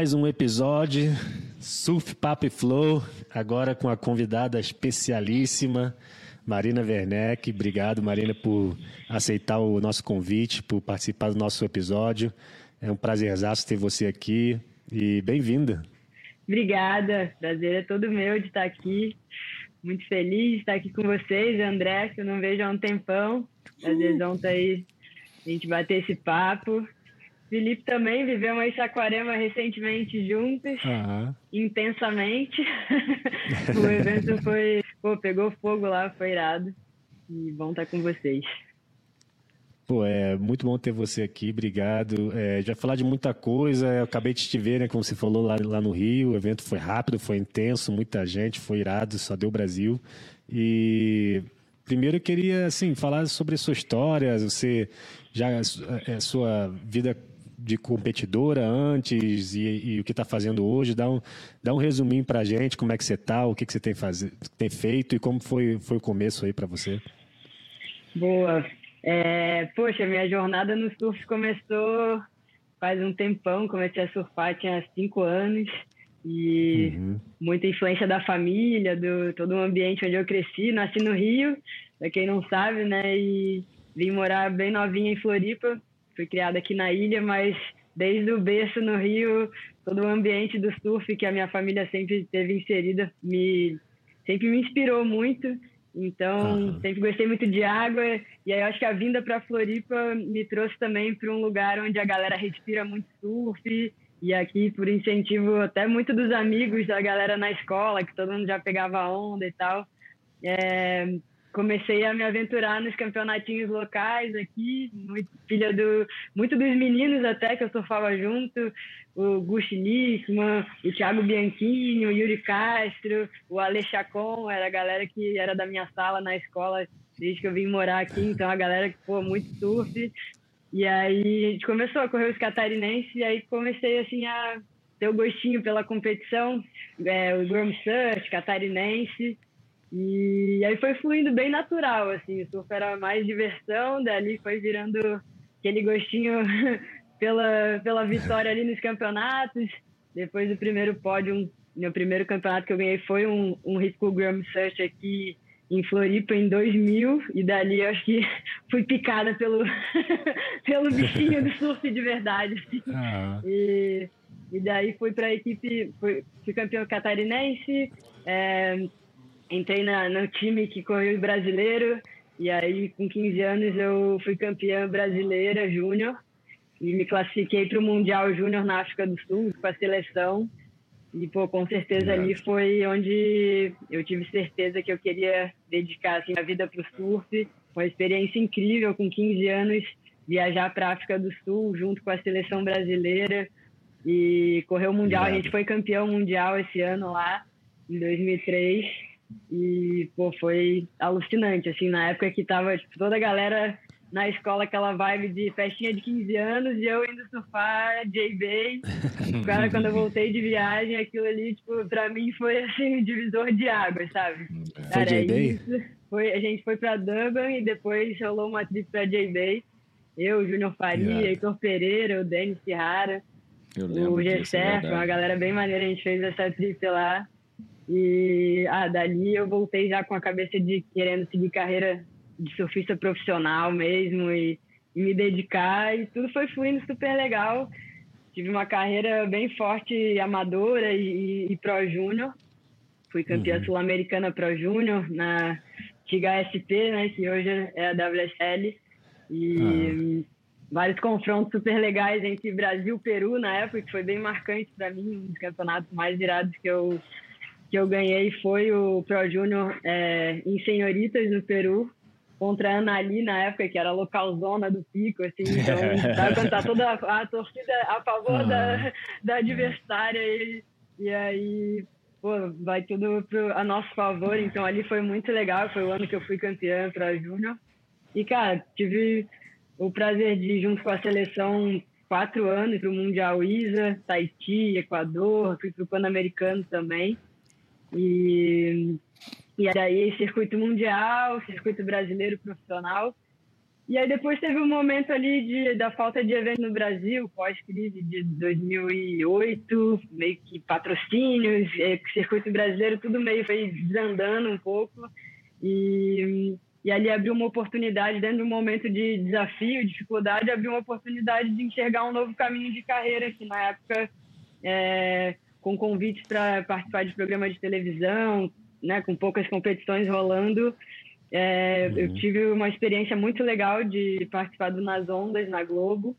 Mais um episódio Surf Papo e Flow, agora com a convidada especialíssima Marina Werneck. Obrigado, Marina, por aceitar o nosso convite, por participar do nosso episódio. É um prazerzaço ter você aqui e bem-vinda. Obrigada, prazer é todo meu de estar aqui. Muito feliz de estar aqui com vocês, André, que eu não vejo há um tempão. Prazerzão estar aí, a gente bater esse papo. Felipe também vivemos em Saquarema recentemente juntos, uhum. intensamente. o evento foi, pô, pegou fogo lá, foi irado. E bom estar com vocês. Pô, é muito bom ter você aqui, obrigado. É, já falar de muita coisa, eu acabei de te ver, né, como você falou lá, lá no Rio, o evento foi rápido, foi intenso, muita gente, foi irado, só deu Brasil. E primeiro eu queria, assim, falar sobre a sua história, você já, a é, sua vida de competidora antes e, e o que está fazendo hoje. Dá um, dá um resuminho para a gente, como é que você está, o que, que você tem, faz, tem feito e como foi, foi o começo aí para você. Boa. É, poxa, minha jornada no surf começou faz um tempão, comecei a surfar, tinha cinco anos e uhum. muita influência da família, do todo o ambiente onde eu cresci. Nasci no Rio, para quem não sabe, né? E vim morar bem novinha em Floripa fui criada aqui na ilha, mas desde o berço no Rio, todo o ambiente do surf que a minha família sempre teve inserida me sempre me inspirou muito. Então, uhum. sempre gostei muito de água. E aí, acho que a vinda para Floripa me trouxe também para um lugar onde a galera respira muito surf. E aqui, por incentivo até muito dos amigos da galera na escola, que todo mundo já pegava onda e tal. É, comecei a me aventurar nos campeonatinhos locais aqui, muito, filha do muito dos meninos até que eu surfava junto, o Gusti Nisman, o Thiago Bianchini, o Yuri Castro, o Ale Chacon, era a galera que era da minha sala na escola desde que eu vim morar aqui, então a galera que pô muito surf. E aí a gente começou a correr os catarinenses e aí comecei assim a ter o gostinho pela competição, é, o Grom Search, catarinense. E aí foi fluindo bem natural, assim, o surf era mais diversão, dali foi virando aquele gostinho pela, pela vitória ali nos campeonatos. Depois do primeiro pódio, meu primeiro campeonato que eu ganhei foi um, um High School Gram Search aqui em Floripa em 2000 e dali eu acho que fui picada pelo pelo bichinho do surf de verdade assim. ah. e, e daí fui para a equipe fui, fui campeão catarinense é, entrei na, no time que correu brasileiro e aí com 15 anos eu fui campeã brasileira júnior e me classifiquei para o mundial júnior na África do Sul com a seleção. E pô com certeza ali foi onde eu tive certeza que eu queria dedicar assim a vida para o surf uma experiência incrível com 15 anos viajar para a África do Sul junto com a seleção brasileira. E correr o mundial a gente foi campeão mundial esse ano lá em 2003 e, pô, foi alucinante, assim, na época que tava tipo, toda a galera na escola, aquela vibe de festinha de 15 anos e eu indo surfar J-Bay. Cara, quando eu voltei de viagem, aquilo ali, tipo, pra mim foi, assim, um divisor de águas, sabe? Foi J-Bay? Foi, a gente foi pra Durban e depois rolou uma trip pra J-Bay. Eu, Júnior Faria, yeah. Heitor Pereira, o Denis Ferrara, o Gessé, uma galera bem maneira, a gente fez essa trip lá. E ah, dali eu voltei já com a cabeça de querendo seguir carreira de surfista profissional mesmo e, e me dedicar e tudo foi fluindo super legal. Tive uma carreira bem forte amadora e, e, e pro júnior. Fui campeã uhum. sul-americana pro júnior na antiga SP, né, que hoje é a WSL. E uhum. vários confrontos super legais entre Brasil e Peru na época, que foi bem marcante para mim, um dos campeonatos mais virados que eu que eu ganhei foi o Pro Júnior é, em Senhoritas, no Peru, contra a Anali na época, que era localzona do pico, assim, então sabe, quando tá toda a, a torcida a favor da, da adversária e, e aí, pô, vai tudo pro, a nosso favor, então ali foi muito legal, foi o ano que eu fui campeã para Júnior. E, cara, tive o prazer de ir junto com a seleção quatro anos para o Mundial ISA, Tahiti, Equador, fui para o Pan-Americano também. E, e aí circuito mundial, circuito brasileiro profissional. E aí depois teve um momento ali de, da falta de evento no Brasil, pós-crise de 2008, meio que patrocínios, é, circuito brasileiro, tudo meio foi desandando um pouco. E, e ali abriu uma oportunidade, dentro de um momento de desafio, dificuldade, abriu uma oportunidade de enxergar um novo caminho de carreira, que na época, é, com convites para participar de programas de televisão, né, com poucas competições rolando, é, uhum. Eu tive uma experiência muito legal de participar do Nas Ondas na Globo.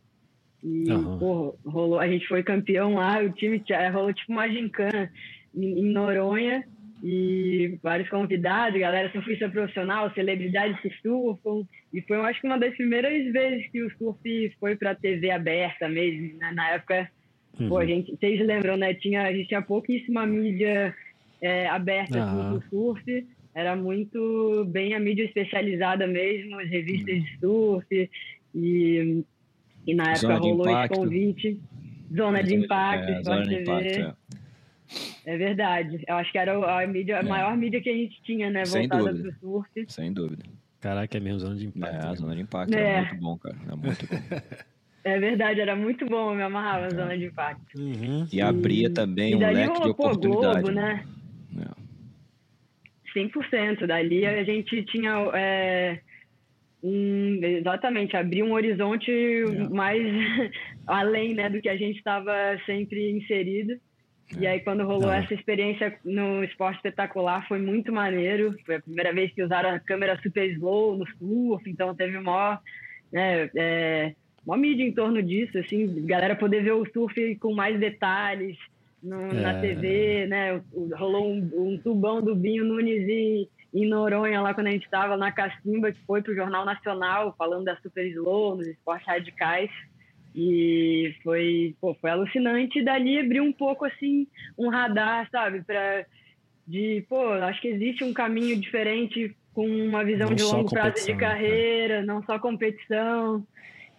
E uhum. pô, rolou, a gente foi campeão lá, o time rolou tipo uma gincana em, em Noronha e vários convidados, galera surfista profissional, celebridades que surfam. E foi, eu acho que uma das primeiras vezes que o surf foi para TV aberta mesmo. Né? Na época, uhum. pô, a gente, vocês lembram, né? Tinha, a gente tinha pouquíssima mídia é, aberta uhum. do surf era muito bem a mídia especializada mesmo, as revistas de surf, e, e na época zona rolou esse convite. Zona de Impacto, é. Impacto, é. é. verdade. Eu acho que era a, mídia, a é. maior mídia que a gente tinha, né? Sem voltada para o surf. Sem dúvida. Caraca, é mesmo Zona de Impacto. É, a? Zona de Impacto é. muito bom, cara. Era muito bom. É verdade, era muito bom, eu me amarrava na Zona de Impacto. Uhum. E abria também e um leque de oportunidade. Globo, né? né? 100%. Dali a gente tinha é, um, exatamente abrir um horizonte é. mais além né, do que a gente estava sempre inserido. E aí, quando rolou essa experiência no esporte espetacular, foi muito maneiro. Foi a primeira vez que usaram a câmera super slow no surf, então teve maior, né, é, maior mídia em torno disso, assim, galera poder ver o surf com mais detalhes, no, é. na TV, né? Rolou um, um, tubão do Binho Nunes em, em Noronha, lá quando a gente estava na Cacimba, que foi para o Jornal Nacional, falando da Super Slow, nos esportes radicais. E foi, pô, foi alucinante. E dali abriu um pouco, assim, um radar, sabe? Pra, de, pô, acho que existe um caminho diferente com uma visão não de longo prazo de né? carreira, né? não só competição.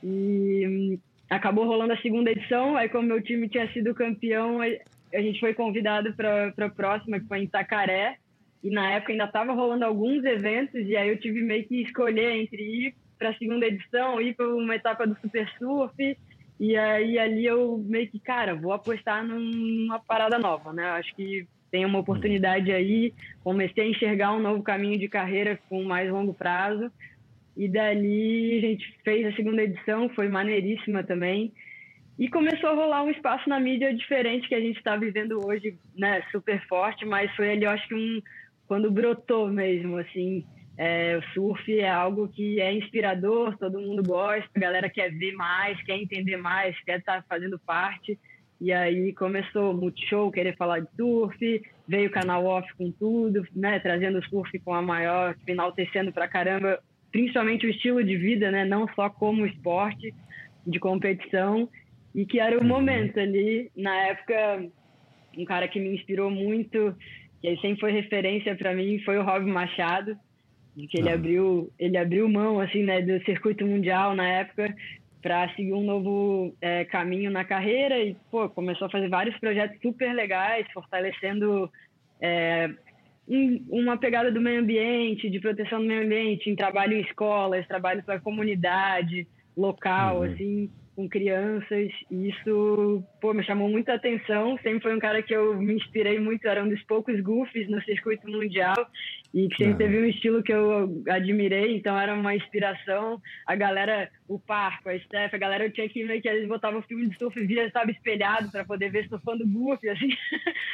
E acabou rolando a segunda edição, aí como meu time tinha sido campeão, a gente foi convidado para a próxima, que foi em Itacaré, e na época ainda estava rolando alguns eventos, e aí eu tive meio que escolher entre ir para a segunda edição, ir para uma etapa do Super Surf, e aí ali eu meio que, cara, vou apostar numa parada nova, né? Acho que tem uma oportunidade aí, comecei a enxergar um novo caminho de carreira com mais longo prazo, e dali a gente fez a segunda edição, foi maneiríssima também. E começou a rolar um espaço na mídia diferente que a gente está vivendo hoje, né? Super forte, mas foi ali, eu acho que um quando brotou mesmo, assim. É, o surf é algo que é inspirador, todo mundo gosta, a galera quer ver mais, quer entender mais, quer estar tá fazendo parte. E aí começou o Multishow, querer falar de surf, veio o canal off com tudo, né? Trazendo o surf com a maior, enaltecendo pra caramba, principalmente o estilo de vida, né? Não só como esporte de competição e que era o uhum. momento ali na época um cara que me inspirou muito que sempre foi referência para mim foi o Rob Machado que ele ah. abriu ele abriu mão assim né do circuito mundial na época para seguir um novo é, caminho na carreira e pô começou a fazer vários projetos super legais fortalecendo é, uma pegada do meio ambiente de proteção do meio ambiente em trabalho em escolas trabalho para a comunidade local uhum. assim com crianças e isso pô, me chamou muita atenção. Sempre foi um cara que eu me inspirei muito, era um dos poucos goofs no circuito mundial e que sempre teve um estilo que eu admirei, então era uma inspiração. A galera, o Parco, a Steph, a galera eu tinha que meio que eles botavam o filme de surf e via, sabe, espelhado para poder ver surfando goof, assim.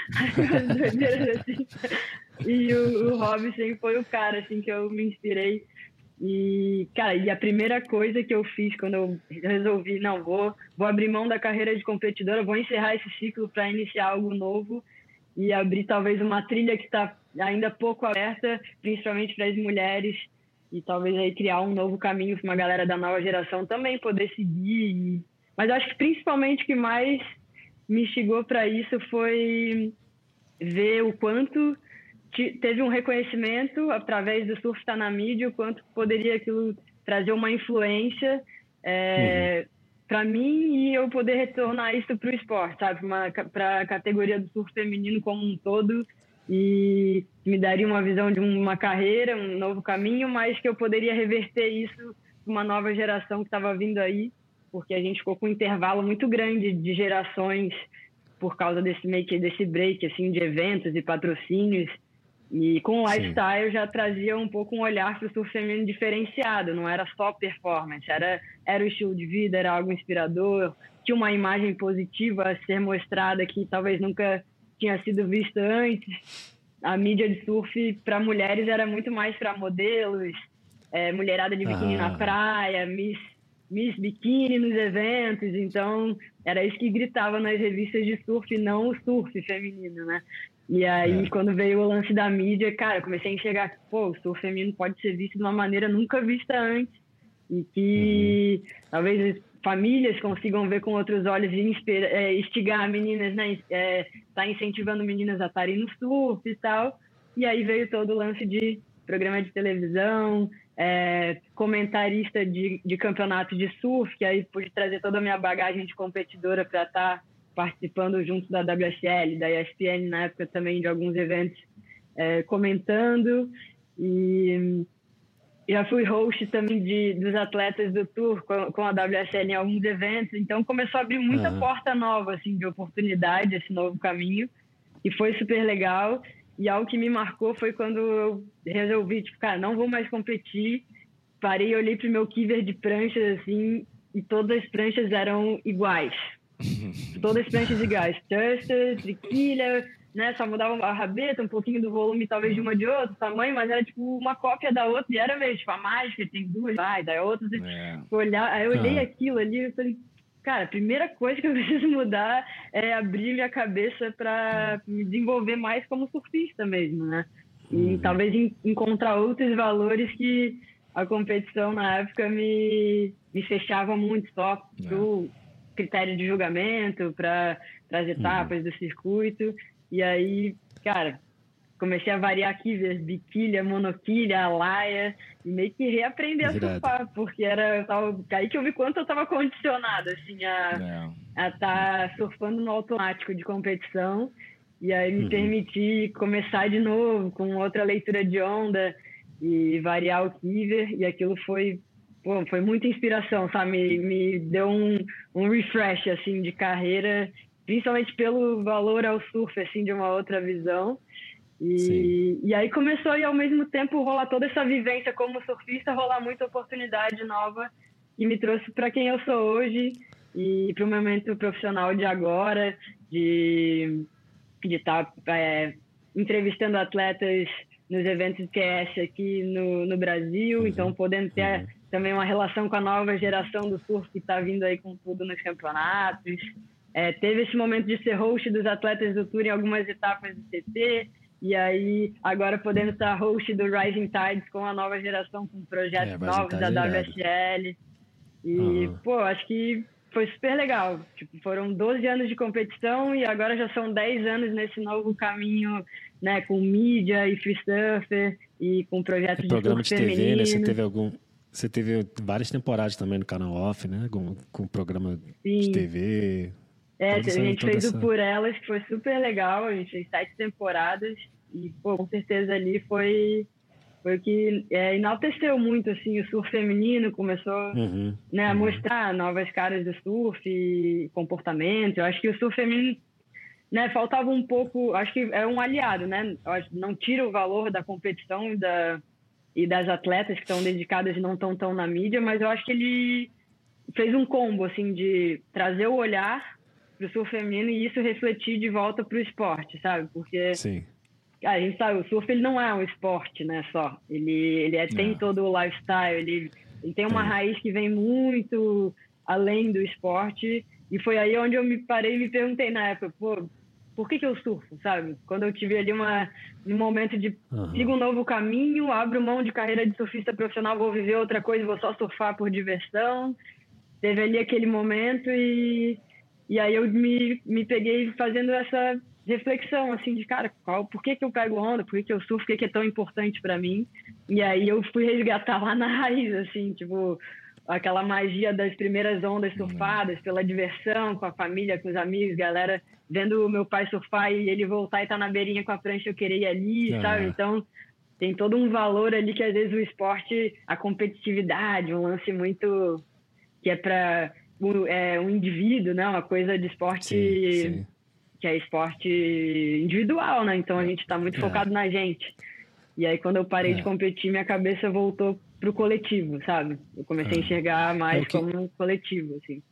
assim. E o, o Rob sempre foi o cara assim que eu me inspirei e, cara, e a primeira coisa que eu fiz quando eu resolvi, não, vou, vou abrir mão da carreira de competidora, vou encerrar esse ciclo para iniciar algo novo e abrir talvez uma trilha que está ainda pouco aberta, principalmente para as mulheres, e talvez aí criar um novo caminho para uma galera da nova geração também poder seguir. Mas acho que principalmente o que mais me instigou para isso foi ver o quanto teve um reconhecimento através do surf estar na mídia, o quanto poderia aquilo trazer uma influência é, uhum. para mim e eu poder retornar isso para o esporte, sabe? Para a categoria do surf feminino como um todo e me daria uma visão de uma carreira, um novo caminho, mas que eu poderia reverter isso para uma nova geração que estava vindo aí, porque a gente ficou com um intervalo muito grande de gerações por causa desse meio que desse break assim de eventos e patrocínios e com o lifestyle Sim. já trazia um pouco um olhar para o surf feminino diferenciado, não era só performance, era, era o estilo de vida, era algo inspirador, tinha uma imagem positiva a ser mostrada que talvez nunca tinha sido vista antes. A mídia de surf para mulheres era muito mais para modelos, é, mulherada de biquíni ah. na praia, miss, miss biquíni nos eventos, então era isso que gritava nas revistas de surf, não o surf feminino, né? E aí, é. quando veio o lance da mídia, cara, comecei a enxergar que, pô, o surf feminino pode ser visto de uma maneira nunca vista antes. E que uhum. talvez famílias consigam ver com outros olhos e é, instigar meninas, né? É, tá incentivando meninas a estarem no surf e tal. E aí veio todo o lance de programa de televisão, é, comentarista de, de campeonato de surf, que aí pude trazer toda a minha bagagem de competidora para estar tá participando junto da WSL, da ESPN na época também de alguns eventos, é, comentando. E já fui host também de, dos atletas do Tour com, com, a WSL em alguns eventos, então começou a abrir muita uhum. porta nova assim de oportunidade esse novo caminho. E foi super legal. E algo que me marcou foi quando eu resolvi tipo cara não vou mais competir. Parei olhei para o meu kiver de pranchas assim e todas as pranchas eram iguais Todas as pranchas iguais. Thruster, triquilha, né? Só mudava a rabeta, um pouquinho do volume, talvez de uma de outra, tamanho, mas era tipo uma cópia da outra. E era mesmo, tipo, a mágica tem duas, vai, daí outra. É. Olhar, aí eu olhei ah. aquilo ali e falei, cara, a primeira coisa que eu preciso mudar é abrir minha cabeça para me desenvolver mais como surfista mesmo, né? E uhum. talvez encontrar outros valores que a competição na época me, me fechava muito só pro, critério de julgamento para as etapas uhum. do circuito. E aí, cara, comecei a variar quivers, biquilha, monoquilha, alaia, e meio que reaprender a surfar, porque era tava, aí que eu vi quanto eu estava condicionado, assim, a estar tá surfando no automático de competição, e aí me uhum. permiti começar de novo com outra leitura de onda e variar o quiver, e aquilo foi pô, foi muita inspiração, sabe? Me, me deu um, um refresh, assim, de carreira, principalmente pelo valor ao surf, assim, de uma outra visão. E, e aí começou e ao mesmo tempo rolar toda essa vivência como surfista, rolar muita oportunidade nova e me trouxe para quem eu sou hoje e para o momento profissional de agora, de de estar tá, é, entrevistando atletas nos eventos de QS aqui no, no Brasil, uhum. então podendo ter uhum também uma relação com a nova geração do surf que está vindo aí com tudo nos campeonatos. É, teve esse momento de ser host dos atletas do Tour em algumas etapas do CT, e aí agora podendo estar host do Rising Tides com a nova geração, com projetos é, novos da WSL. E, uhum. pô, acho que foi super legal. Tipo, foram 12 anos de competição e agora já são 10 anos nesse novo caminho, né, com mídia e free surfer e com projetos de programa de TV, feminino. né? Você teve algum você teve várias temporadas também no canal Off, né? Com, com programa Sim. de TV. É, a gente fez essa... o Por Elas, que foi super legal. A gente fez sete temporadas. E, pô, com certeza ali foi, foi o que é, enalteceu muito, assim, o surf feminino. Começou uhum, né, a uhum. mostrar novas caras do surf, comportamento. Eu acho que o surf feminino né, faltava um pouco, acho que é um aliado, né? Não tira o valor da competição e da, e das atletas que estão dedicadas e não estão tão na mídia, mas eu acho que ele fez um combo assim de trazer o olhar para o surf feminino e isso refletir de volta para o esporte, sabe? Porque Sim. a gente sabe, o surf ele não é um esporte, né? Só ele ele é, tem todo o lifestyle, ele, ele tem uma raiz que vem muito além do esporte e foi aí onde eu me parei e me perguntei na época, pô, por que, que eu surfo, sabe? Quando eu tive ali uma, um momento de uhum. sigo um novo caminho, abro mão de carreira de surfista profissional, vou viver outra coisa, vou só surfar por diversão. Teve ali aquele momento e, e aí eu me, me peguei fazendo essa reflexão, assim, de cara, qual, por que, que eu pego onda, por que, que eu surfo, o que, que é tão importante para mim. E aí eu fui resgatar lá na raiz, assim, tipo, aquela magia das primeiras ondas surfadas, pela diversão, com a família, com os amigos, galera vendo o meu pai surfar e ele voltar e estar tá na beirinha com a prancha, eu queria ir ali, ah. sabe? Então, tem todo um valor ali que às vezes o esporte, a competitividade, um lance muito que é para um, é, um indivíduo, né? Uma coisa de esporte sim, sim. que é esporte individual, né? Então a gente está muito é. focado na gente. E aí quando eu parei é. de competir, minha cabeça voltou pro coletivo, sabe? Eu comecei a é. enxergar mais é que... como um coletivo, assim.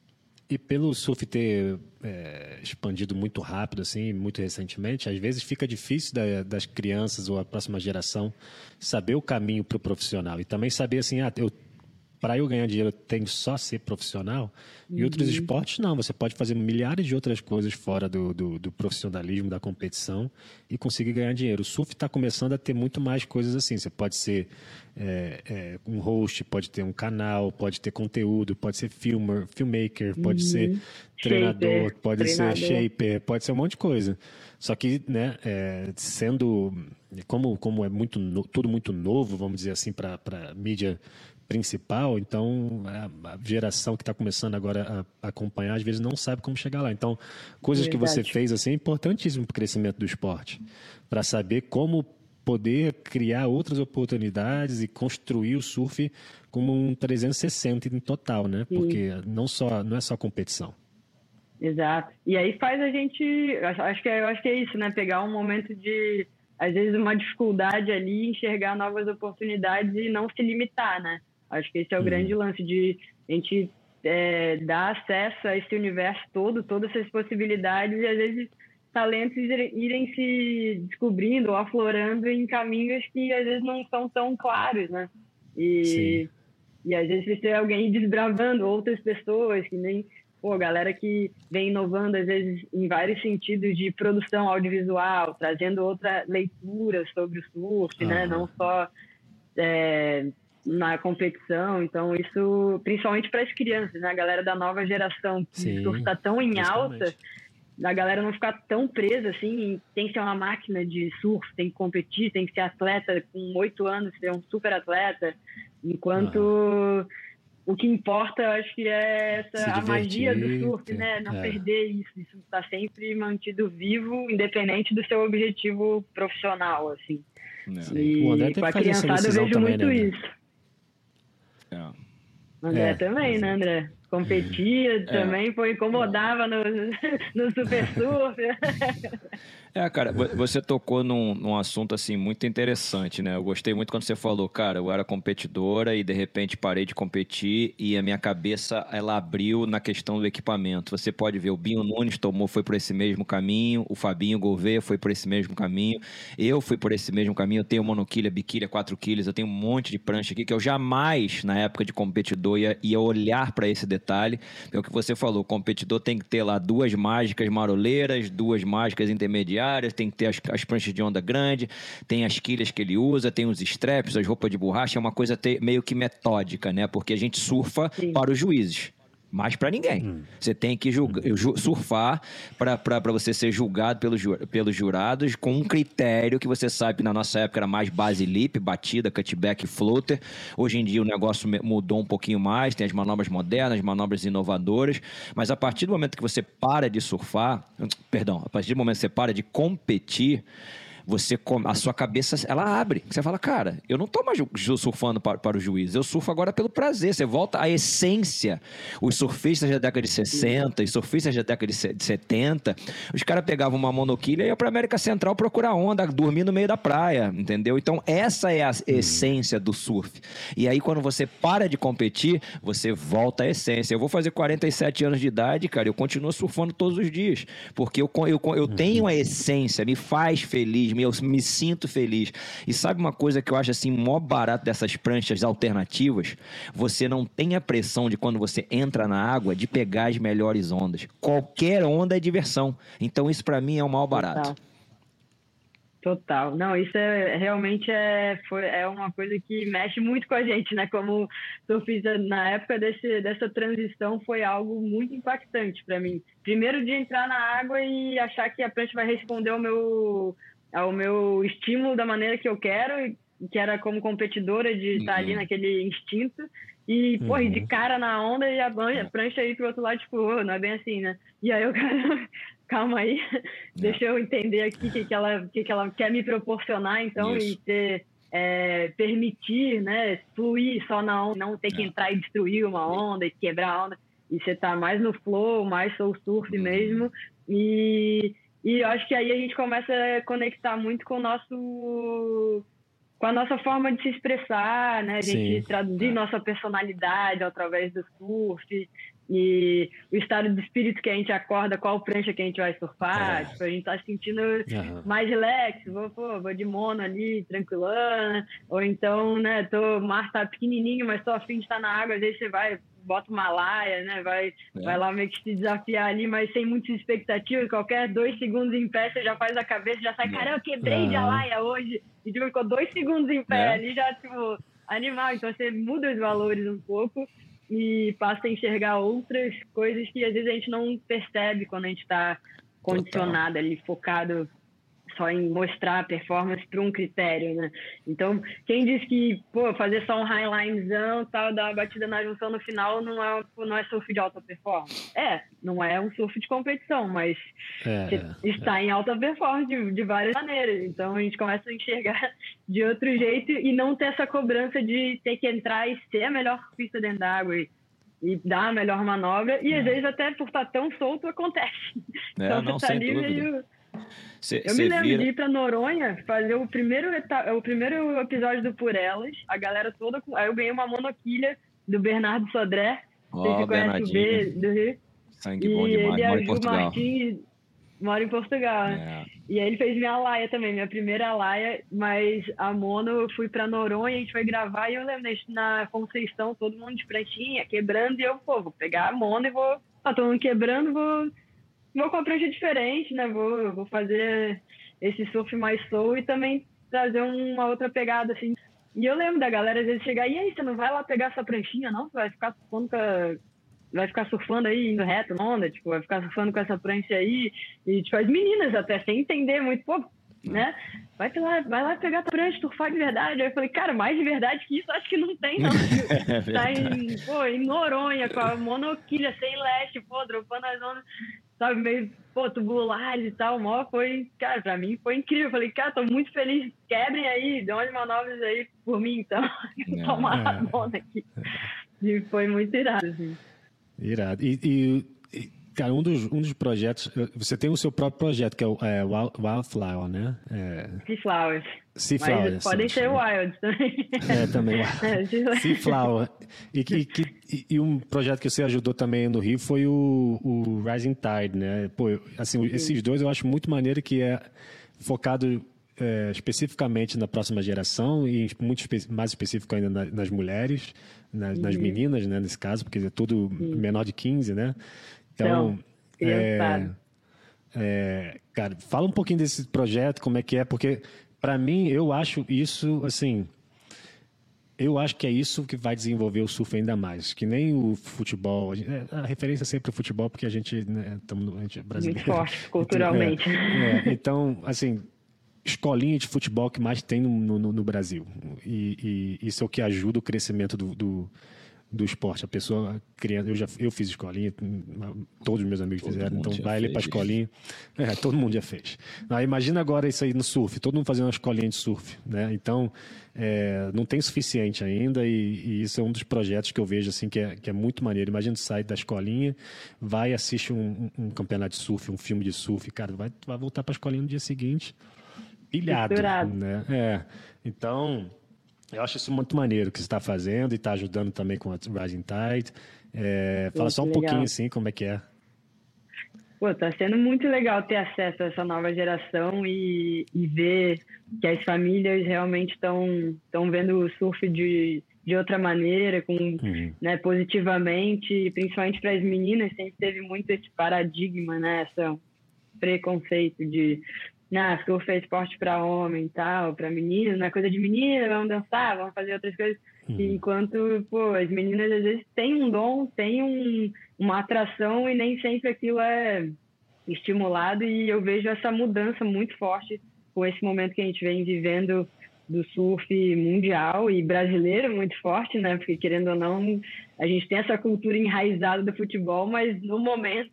E pelo surf ter é, expandido muito rápido, assim, muito recentemente, às vezes fica difícil da, das crianças ou a próxima geração saber o caminho para o profissional. E também saber assim, ah, eu para eu ganhar dinheiro, eu tenho só ser profissional. Uhum. E outros esportes, não. Você pode fazer milhares de outras coisas fora do, do, do profissionalismo, da competição e conseguir ganhar dinheiro. O surf está começando a ter muito mais coisas assim. Você pode ser é, é, um host, pode ter um canal, pode ter conteúdo, pode ser filmer, filmmaker, pode uhum. ser treinador, shaper, pode treinador. ser shaper, pode ser um monte de coisa. Só que, né, é, sendo como, como é muito tudo muito novo, vamos dizer assim, para a mídia principal, então a, geração que está começando agora a, acompanhar, às vezes não sabe como chegar lá. Então, coisas Verdade. que você fez assim é importantíssimo para o crescimento do esporte, para saber como poder criar outras oportunidades e construir o surf como um 360 em total, né? Sim. Porque não só não é só competição. Exato. E aí faz a gente, acho que é, acho que é isso, né? Pegar um momento de às vezes uma dificuldade ali, enxergar novas oportunidades e não se limitar, né? Acho que esse é o uhum. grande lance de a gente é, dar acesso a esse universo todo, todas essas possibilidades e às vezes talentos irem se descobrindo ou aflorando em caminhos que às vezes não são tão claros, né? E, e às vezes você alguém desbravando outras pessoas que nem pô, galera que vem inovando às vezes em vários sentidos de produção audiovisual, trazendo outra leitura sobre o surf, né? Não só é, na competição. Então, isso, principalmente para as crianças, né? A galera da nova geração que Sim, o surf está tão em alta, a galera não ficar tão presa assim, tem que ser uma máquina de surf, tem que competir, tem que ser atleta com oito anos, ser um super atleta. Enquanto o que importa, acho que é essa a magia do surf, né? Não é. perder isso. Isso está sempre mantido vivo, independente do seu objetivo profissional, assim. É. E com a criançada eu vejo também, muito né? isso. É. André é, também, né, André? Competia é. também, foi, incomodava no, no Super Surf. É, cara, você tocou num, num, assunto assim muito interessante, né? Eu gostei muito quando você falou, cara, eu era competidora e de repente parei de competir e a minha cabeça ela abriu na questão do equipamento. Você pode ver, o Binho Nunes tomou, foi por esse mesmo caminho, o Fabinho Gouveia foi por esse mesmo caminho, eu fui por esse mesmo caminho, eu tenho monoquilha, biquilha, 4 quilos, eu tenho um monte de prancha aqui que eu jamais, na época de competidor, ia, ia olhar para esse detalhe. É o que você falou, o competidor tem que ter lá duas mágicas maroleiras, duas mágicas intermediárias tem que ter as, as pranchas de onda grande, tem as quilhas que ele usa, tem os straps, as roupas de borracha, é uma coisa meio que metódica, né? Porque a gente surfa Sim. para os juízes mas para ninguém. Hum. Você tem que julga, hum. surfar para você ser julgado pelos, pelos jurados com um critério que você sabe que na nossa época era mais base lip, batida, cutback floater. Hoje em dia o negócio mudou um pouquinho mais, tem as manobras modernas, manobras inovadoras, mas a partir do momento que você para de surfar, perdão, a partir do momento que você para de competir, você a sua cabeça ela abre. Você fala, cara, eu não tô mais surfando para, para o juiz, eu surfo agora pelo prazer. Você volta à essência. Os surfistas da década de 60, os surfistas da década de 70, os caras pegavam uma monoquilha e iam para América Central procurar onda, dormir no meio da praia, entendeu? Então essa é a essência do surf. E aí quando você para de competir, você volta à essência. Eu vou fazer 47 anos de idade, cara, eu continuo surfando todos os dias, porque eu, eu, eu tenho a essência, me faz feliz, eu me sinto feliz. E sabe uma coisa que eu acho assim, mó barato dessas pranchas alternativas? Você não tem a pressão de quando você entra na água de pegar as melhores ondas. Qualquer onda é diversão. Então isso para mim é o maior barato. Total. Total. Não, isso é realmente é, foi, é uma coisa que mexe muito com a gente, né? Como surfista, na época desse, dessa transição foi algo muito impactante para mim. Primeiro de entrar na água e achar que a prancha vai responder ao meu, ao meu estímulo da maneira que eu quero, que era como competidora de estar ali uhum. naquele instinto. e, uhum. porra, de cara na onda e a prancha aí pro outro lado, tipo, oh, não é bem assim, né? E aí o cara, calma aí, deixa eu entender aqui o que, que, ela, que, que ela quer me proporcionar, então, Isso. e ter, é, permitir, né, fluir só na onda, não ter que é. entrar e destruir uma onda e quebrar a onda, e você tá mais no flow, mais soul surf uhum. mesmo, e, e eu acho que aí a gente começa a conectar muito com o nosso com a nossa forma de se expressar, né? A gente Sim. traduzir é. nossa personalidade através do surf e o estado de espírito que a gente acorda, qual prancha que a gente vai surfar. É. Tipo, a gente tá se sentindo uhum. mais relax, vou, pô, vou de mono ali, tranquilana. Ou então, né, tô, o mar tá pequenininho, mas tô afim de estar na água, às vezes você vai bota uma laia, né? Vai, é. vai lá meio que se desafiar ali, mas sem muitas expectativas. Qualquer dois segundos em pé, você já faz a cabeça, já sai, é. caramba, eu quebrei uhum. de laia hoje. E tipo, ficou dois segundos em pé é. ali, já, tipo, animal. Então você muda os valores um pouco e passa a enxergar outras coisas que às vezes a gente não percebe quando a gente está condicionado Total. ali, focado só em mostrar a performance para um critério, né? Então, quem diz que, pô, fazer só um highlinezão, tal, dar uma batida na junção no final não é, não é surf de alta performance. É, não é um surf de competição, mas é, está é. em alta performance de, de várias maneiras. Então, a gente começa a enxergar de outro jeito e não ter essa cobrança de ter que entrar e ser a melhor surfista dentro d'água e, e dar a melhor manobra. E, às vezes, até por estar tão solto, acontece. É, então, não, você tá ali meio Cê, eu me lembro vira... de ir pra Noronha fazer o primeiro, o primeiro episódio do Por Elas, a galera toda. Aí eu ganhei uma monoquilha do Bernardo Sodré. Oh, Vocês B do Rio? Sangue bom demais, ele mora em Portugal. Martins, mora em Portugal. É. E aí ele fez minha laia também, minha primeira laia, mas a mono eu fui pra Noronha, a gente foi gravar e eu lembro na Conceição, todo mundo de pranchinha, quebrando, e eu, pô, vou pegar a mono e vou. Tá todo mundo quebrando, vou vou com a prancha diferente, né? Vou, vou fazer esse surf mais soul e também trazer uma outra pegada, assim. E eu lembro da galera às vezes chegar, e aí, você não vai lá pegar essa pranchinha, não? Você vai ficar surfando com a... Vai ficar surfando aí, indo reto na onda, tipo, vai ficar surfando com essa prancha aí. E, tipo, as meninas até, sem entender muito, pô, né? Vai lá, vai lá pegar a prancha, surfar de verdade. Aí eu falei, cara, mais de verdade que isso, acho que não tem, não. é tá em, pô, em Noronha, com a monoquilha, sem leste, pô, dropando as ondas sabe, meio, pô, tubulares e tal, mó foi, cara, pra mim foi incrível. Falei, cara, tô muito feliz, quebrem aí, dê umas manobras aí por mim, então. É, Tomar é. a mona aqui. E foi muito irado, assim. Irado. E, e, cara, um dos, um dos projetos, você tem o seu próprio projeto, que é o é, Wildflower, né? É... Flowers. Seaflower. Mas podem ser wild também. É, também. É, Seaflower. E, e, e, um projeto que você ajudou também no Rio foi o, o Rising Tide, né? Pô, assim, esses dois eu acho muito maneiro que é focado é, especificamente na próxima geração e muito espe mais específico ainda na, nas mulheres, nas, nas, meninas, né, nesse caso, porque é tudo menor de 15, né? Então, então é, é, cara, fala um pouquinho desse projeto, como é que é, porque para mim, eu acho isso, assim, eu acho que é isso que vai desenvolver o surf ainda mais. Que nem o futebol. A referência é sempre o futebol, porque a gente, né, tamo, a gente é brasileiro. Muito forte, culturalmente. Então, é, é, então, assim, escolinha de futebol que mais tem no, no, no Brasil. E, e, isso é o que ajuda o crescimento do, do do esporte. A pessoa, criança, eu já eu fiz escolinha, todos os meus amigos todo fizeram, então vai ali para a escolinha. É, todo mundo já fez. Ah, imagina agora isso aí no surf, todo mundo fazendo uma escolinha de surf, né? Então, é, não tem suficiente ainda e, e, isso é um dos projetos que eu vejo assim que é, que é muito maneiro. Imagina sair da escolinha, vai assiste um, um, um, campeonato de surf, um filme de surf, cara, vai, vai voltar para a escolinha no dia seguinte pilhado, né? É. Então, eu acho isso muito maneiro que você está fazendo e está ajudando também com a Rising Tide. É, fala só um legal. pouquinho assim como é que é. Pô, tá sendo muito legal ter acesso a essa nova geração e, e ver que as famílias realmente estão estão vendo o surf de, de outra maneira, com, uhum. né, positivamente, principalmente para as meninas, sempre teve muito esse paradigma, né, esse preconceito de ah, surf é esporte para homem e tal, para menina, não é coisa de menina, vamos dançar, vamos fazer outras coisas. Uhum. Enquanto, pô, as meninas às vezes têm um dom, têm um, uma atração e nem sempre aquilo é estimulado e eu vejo essa mudança muito forte com esse momento que a gente vem vivendo do surf mundial e brasileiro muito forte, né? Porque querendo ou não, a gente tem essa cultura enraizada do futebol, mas no momento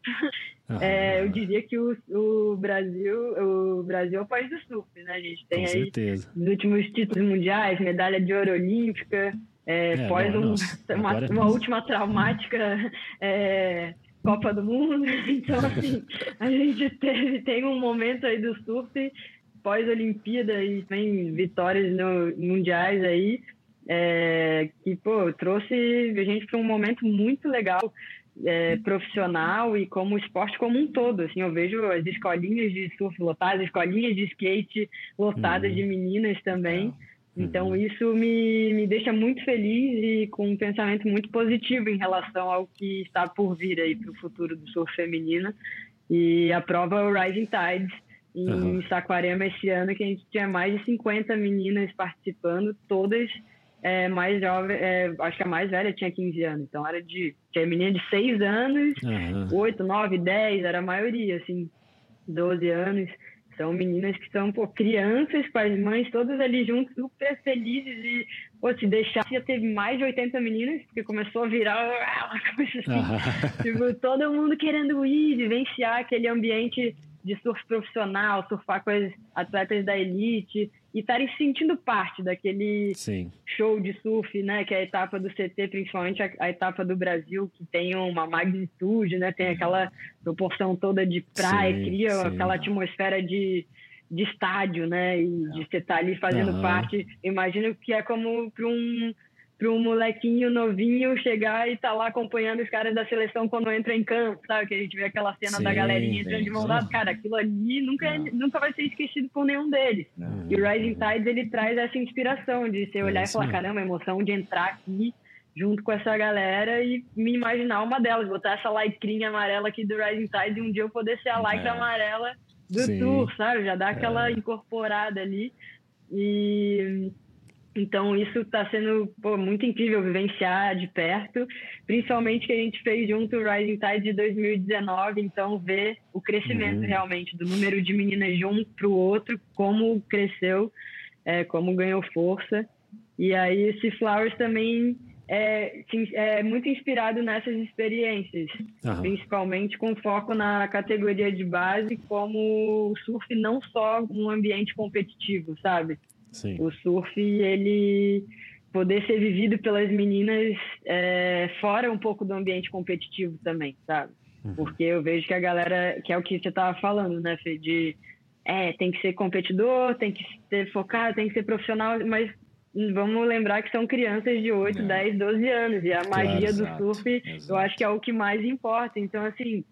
é, eu diria que o, o, Brasil, o Brasil é o país do surf, né? A gente tem Com aí certeza. os últimos títulos mundiais, medalha de ouro olímpica, é, é, pós um, uma, Agora... uma, última traumática é, Copa do Mundo. Então, assim, a gente teve, tem um momento aí do surf pós-Olimpíada e tem vitórias no, mundiais aí, é, que, pô, trouxe a gente para um momento muito legal é, profissional e como esporte como um todo. Assim, eu vejo as escolinhas de surf lotadas, escolinhas de skate lotadas uhum. de meninas também. Uhum. Então, isso me, me deixa muito feliz e com um pensamento muito positivo em relação ao que está por vir aí para o futuro do surf feminino. E a prova é o Rising Tides, em uhum. Saquarema esse ano, que a gente tinha mais de 50 meninas participando, todas é, mais jovens, é, acho que a mais velha tinha 15 anos, então era de, tinha menina de 6 anos, uhum. 8, 9, 10, era a maioria, assim, 12 anos. São meninas que são pô, crianças com as mães, todas ali juntas, super felizes. E, pô, se deixar, já teve mais de 80 meninas, porque começou a virar uma coisa assim. tipo, todo mundo querendo ir, vivenciar aquele ambiente de surf profissional, surfar com as atletas da elite e estarem sentindo parte daquele Sim. show de surf, né? Que é a etapa do CT, principalmente a, a, etapa do Brasil, que tem uma magnitude, né? Tem aquela proporção toda de praia, sim, cria sim. aquela atmosfera de, de estádio, né? E de você estar tá ali fazendo uhum. parte. Imagino que é como para um para um molequinho novinho chegar e tá lá acompanhando os caras da seleção quando entra em campo, sabe? Que a gente vê aquela cena sim, da galerinha entrando de mão dada. Cara, aquilo ali nunca, é, nunca vai ser esquecido por nenhum deles. Não, e o Rising Tides, ele traz essa inspiração de você olhar é e falar, caramba, a emoção de entrar aqui junto com essa galera e me imaginar uma delas, botar essa lycrinha amarela aqui do Rising Tide e um dia eu poder ser a lycra é. amarela do Sim. tour, sabe? Já dá aquela é. incorporada ali. E então, isso está sendo pô, muito incrível vivenciar de perto, principalmente que a gente fez junto o Rising Tide de 2019. Então, ver o crescimento uhum. realmente do número de meninas de um para o outro, como cresceu, é, como ganhou força. E aí, esse Flowers também é, é muito inspirado nessas experiências, uhum. principalmente com foco na categoria de base, como o surf não só um ambiente competitivo, sabe? Sim. O surf, ele poder ser vivido pelas meninas é, fora um pouco do ambiente competitivo também, sabe? Uhum. Porque eu vejo que a galera, que é o que você tava falando, né, Fê, de é, tem que ser competidor, tem que ser focado, tem que ser profissional, mas vamos lembrar que são crianças de 8, é. 10, 12 anos, e a claro, magia do exato, surf exato. eu acho que é o que mais importa. Então, assim,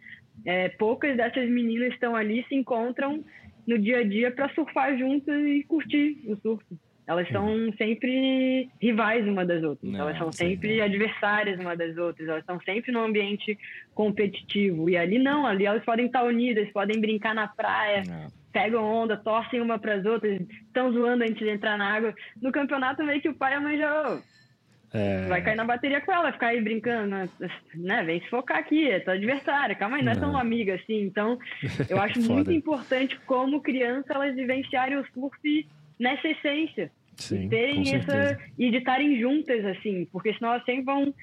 é, poucas dessas meninas estão ali, se encontram no dia a dia para surfar juntas e curtir o surf. Elas são uhum. sempre rivais uma das outras, Não, elas são sempre não. adversárias uma das outras, elas estão sempre num ambiente competitivo. E ali não, ali elas podem estar unidas, podem brincar na praia, não. pegam onda, torcem uma para as outras, estão zoando antes de entrar na água. No campeonato, meio que o pai e a mãe já é... Vai cair na bateria com ela, ficar aí brincando, né? Vem se focar aqui, é tua adversária, calma aí, não é tão amiga assim. Então, eu acho muito importante como criança elas vivenciarem o surf nessa essência. Sim, e terem essa. E de estarem juntas, assim, porque senão elas sempre vão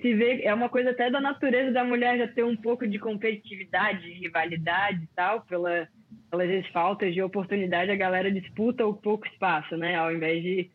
se ver. É uma coisa até da natureza da mulher já ter um pouco de competitividade, rivalidade e tal, pela, pelas vezes faltas de oportunidade, a galera disputa o pouco espaço, né? Ao invés de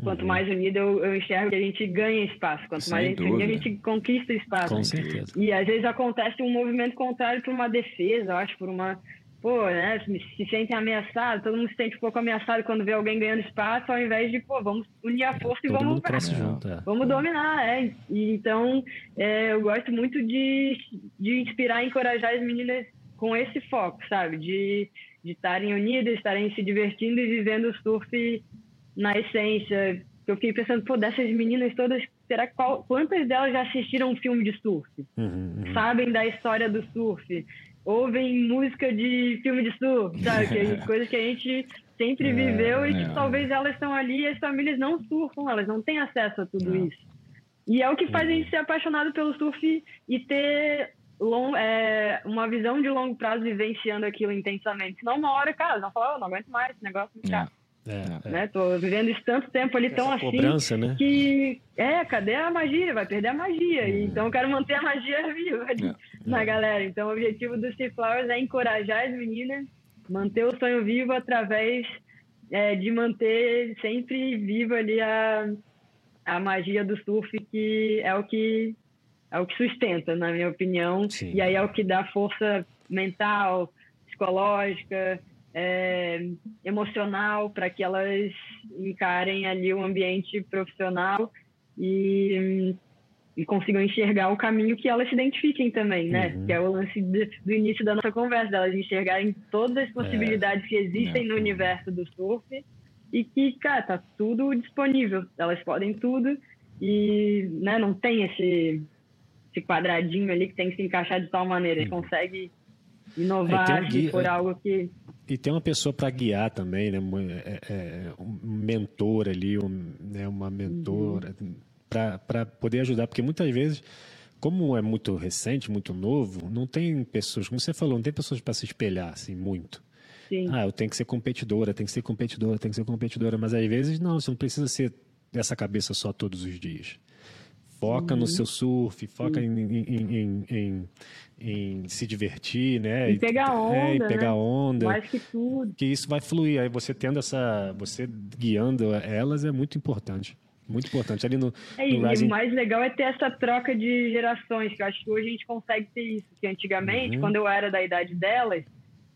Quanto uhum. mais unido eu, eu, enxergo que a gente ganha espaço. Quanto Sem mais a gente unida, a gente conquista espaço. Com certeza. E às vezes acontece um movimento contrário para uma defesa, eu acho, por uma. Pô, né? Se sentem ameaçados, todo mundo se sente um pouco ameaçado quando vê alguém ganhando espaço, ao invés de, pô, vamos unir a força é, e vamos. Cresce junto, é. Vamos dominar, é. E, então, é, eu gosto muito de, de inspirar e encorajar as meninas com esse foco, sabe? De estarem unidas, estarem se divertindo e vivendo o surf na essência. Eu fiquei pensando, pô, dessas meninas todas, será qual, quantas delas já assistiram um filme de surf? Uhum, uhum. Sabem da história do surf? Ouvem música de filme de surf, sabe? Que é coisa que a gente sempre é, viveu e que é. talvez elas estão ali e as famílias não surfam, elas não têm acesso a tudo não. isso. E é o que faz a gente ser apaixonado pelo surf e ter long, é, uma visão de longo prazo vivenciando aquilo intensamente. Senão, uma hora, cara, não falar, oh, não aguento mais esse negócio, cara. É, né? Tô vivendo isso tanto tempo ali, tão assim. Cobrança, né? Que. É, cadê a magia? Vai perder a magia. Hum. Então eu quero manter a magia viva ali é. na galera. Então o objetivo do Sea Flowers é encorajar as meninas, manter o sonho vivo através é, de manter sempre viva ali a, a magia do surf, que é o que é o que sustenta, na minha opinião. Sim. E aí é o que dá força mental, psicológica, é, emocional para que elas encarem ali o ambiente profissional e, e, consigam enxergar o caminho que elas se identifiquem também, né? Uhum. Que é o lance de, do início da nossa conversa, elas enxergarem todas as possibilidades é. que existem é. no universo do surf e que, cara, tá tudo disponível, elas podem tudo e né, não tem esse esse quadradinho ali que tem que se encaixar de tal maneira. Uhum. consegue inovar é, um guia, por é, algo que. E tem uma pessoa para guiar também, né? É, é, um mentor ali, um, né? uma mentora, uhum. para poder ajudar, porque muitas vezes. Como é muito recente, muito novo, não tem pessoas, como você falou, não tem pessoas para se espelhar assim muito. Sim. Ah, eu tenho que ser competidora, tenho que ser competidora, tenho que ser competidora, mas às vezes não, você não precisa ser dessa cabeça só todos os dias. Foca uhum. no seu surf, foca uhum. em, em, em, em, se divertir, né? E pegar onda. É, e pegar né? onda. Mais que tudo. Que isso vai fluir. Aí você tendo essa. Você guiando elas é muito importante. Muito importante. Ali no, é, no Rising... E o mais legal é ter essa troca de gerações, que eu acho que hoje a gente consegue ter isso. Que antigamente, uhum. quando eu era da idade delas,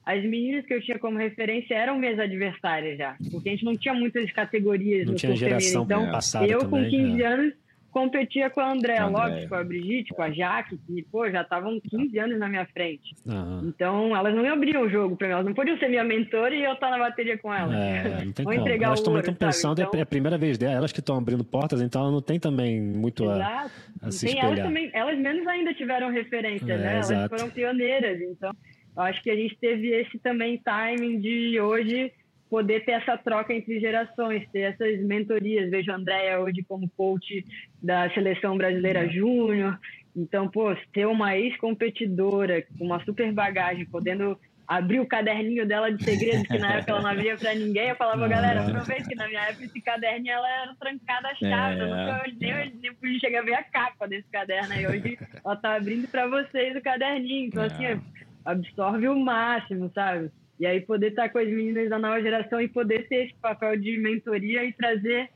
as meninas que eu tinha como referência eram minhas adversárias já. Porque a gente não tinha muitas categorias não no tinha geração Então, passada eu também, com 15 é. anos competia com a Andréa Lopes, com a Brigitte, com a Jaque, que, pô, já estavam 15 anos na minha frente. Uhum. Então, elas não abriam o jogo para mim, elas não podiam ser minha mentora e eu estar na bateria com elas. É, não tem como. entregar elas também estão pensando, é então... é a primeira vez dela, elas que estão abrindo portas, então ela não tem também muito exato. a, a se tem, elas, também, elas menos ainda tiveram referência, é, né? Elas exato. foram pioneiras, então eu acho que a gente teve esse também timing de hoje poder ter essa troca entre gerações, ter essas mentorias. Vejo a Andréia hoje como coach da Seleção Brasileira uhum. Júnior. Então, pô, ter uma ex-competidora com uma super bagagem, podendo abrir o caderninho dela de segredos, que na época ela não abria para ninguém, eu falava, galera, aproveita que na minha época esse caderninho ela era trancada a chave, é, eu nunca nem, nem podia chegar a ver a capa desse caderno, e hoje ela tá abrindo para vocês o caderninho, então assim, é. absorve o máximo, sabe? E aí poder estar com as meninas da nova geração e poder ter esse papel de mentoria e trazer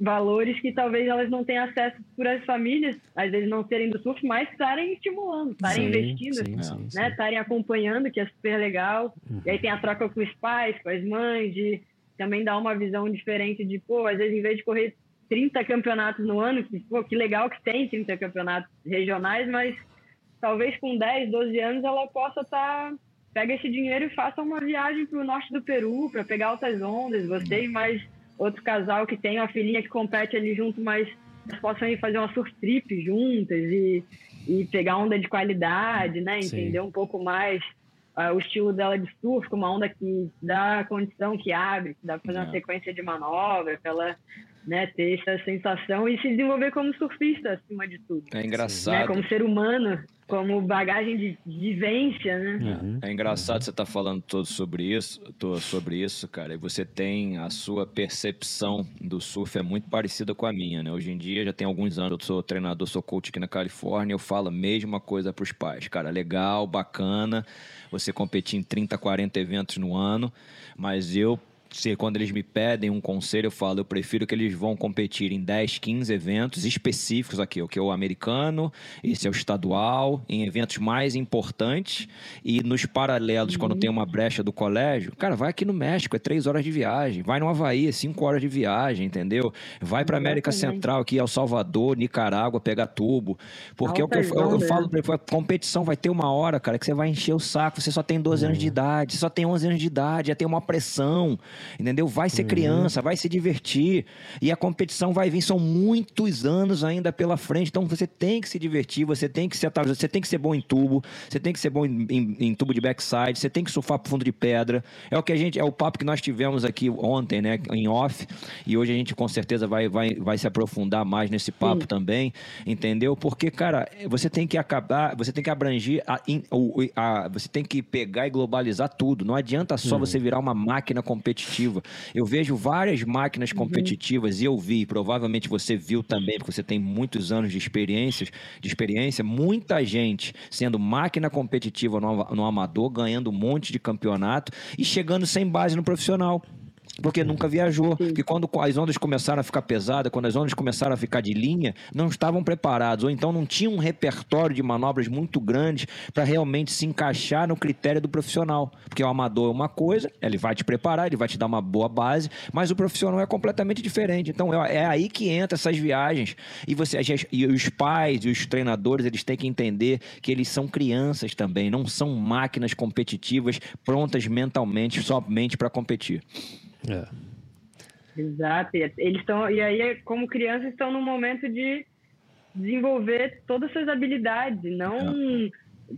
valores que talvez elas não tenham acesso por as famílias, às vezes não serem do surf, mas estarem estimulando, estarem investindo, sim, sim, né? Estarem acompanhando, que é super legal. Uhum. E aí tem a troca com os pais, com as mães, de também dar uma visão diferente de, pô, às vezes em vez de correr 30 campeonatos no ano, que, pô, que legal que tem 30 campeonatos regionais, mas talvez com 10, 12 anos ela possa estar tá pega esse dinheiro e faça uma viagem para o norte do Peru para pegar altas ondas. Você e mais outro casal que tem uma filhinha que compete ali junto, mas possam ir fazer uma surf trip juntas e, e pegar onda de qualidade, né? Entender Sim. um pouco mais uh, o estilo dela de surf, uma onda que dá a condição que abre, que dá para fazer uma é. sequência de manobra, para ela né, ter essa sensação e se desenvolver como surfista acima de tudo. É engraçado. Né, como ser humano como bagagem de vivência, né? Uhum. É engraçado você estar tá falando todo sobre isso, sobre isso, cara. E você tem a sua percepção do surf é muito parecida com a minha, né? Hoje em dia já tem alguns anos, eu sou treinador, sou coach aqui na Califórnia, eu falo a mesma coisa para os pais, cara. Legal, bacana, você competir em 30, 40 eventos no ano, mas eu se quando eles me pedem um conselho, eu falo, eu prefiro que eles vão competir em 10, 15 eventos específicos aqui, o que é o americano, esse é o estadual, em eventos mais importantes e nos paralelos, uhum. quando tem uma brecha do colégio, cara, vai aqui no México, é três horas de viagem, vai no Havaí, é cinco horas de viagem, entendeu? Vai para América Central, aqui El Salvador, Nicarágua, pegar tubo, porque é o que eu, eu, eu falo, a competição vai ter uma hora, cara, que você vai encher o saco, você só tem 12 uhum. anos de idade, você só tem 11 anos de idade, já tem uma pressão, entendeu? Vai ser uhum. criança, vai se divertir e a competição vai vir. São muitos anos ainda pela frente, então você tem que se divertir, você tem que ser, você tem que ser bom em tubo, você tem que ser bom em, em, em tubo de backside, você tem que surfar pro fundo de pedra. É o que a gente, é o papo que nós tivemos aqui ontem, né, em off, e hoje a gente com certeza vai, vai, vai se aprofundar mais nesse papo Sim. também, entendeu? Porque, cara, você tem que acabar, você tem que abranger, a, a, a, você tem que pegar e globalizar tudo. Não adianta só uhum. você virar uma máquina competitiva competitiva. Eu vejo várias máquinas uhum. competitivas e eu vi, provavelmente você viu também, porque você tem muitos anos de experiências, de experiência, muita gente sendo máquina competitiva no, no amador, ganhando um monte de campeonato e chegando sem base no profissional porque nunca viajou. Sim. Quando as ondas começaram a ficar pesadas, quando as ondas começaram a ficar de linha, não estavam preparados, ou então não tinham um repertório de manobras muito grande para realmente se encaixar no critério do profissional. Porque o amador é uma coisa, ele vai te preparar, ele vai te dar uma boa base, mas o profissional é completamente diferente. Então é, é aí que entra essas viagens. E, você, e os pais e os treinadores, eles têm que entender que eles são crianças também, não são máquinas competitivas prontas mentalmente somente para competir. É. Exato. Eles estão e aí como crianças estão no momento de desenvolver todas as suas habilidades, não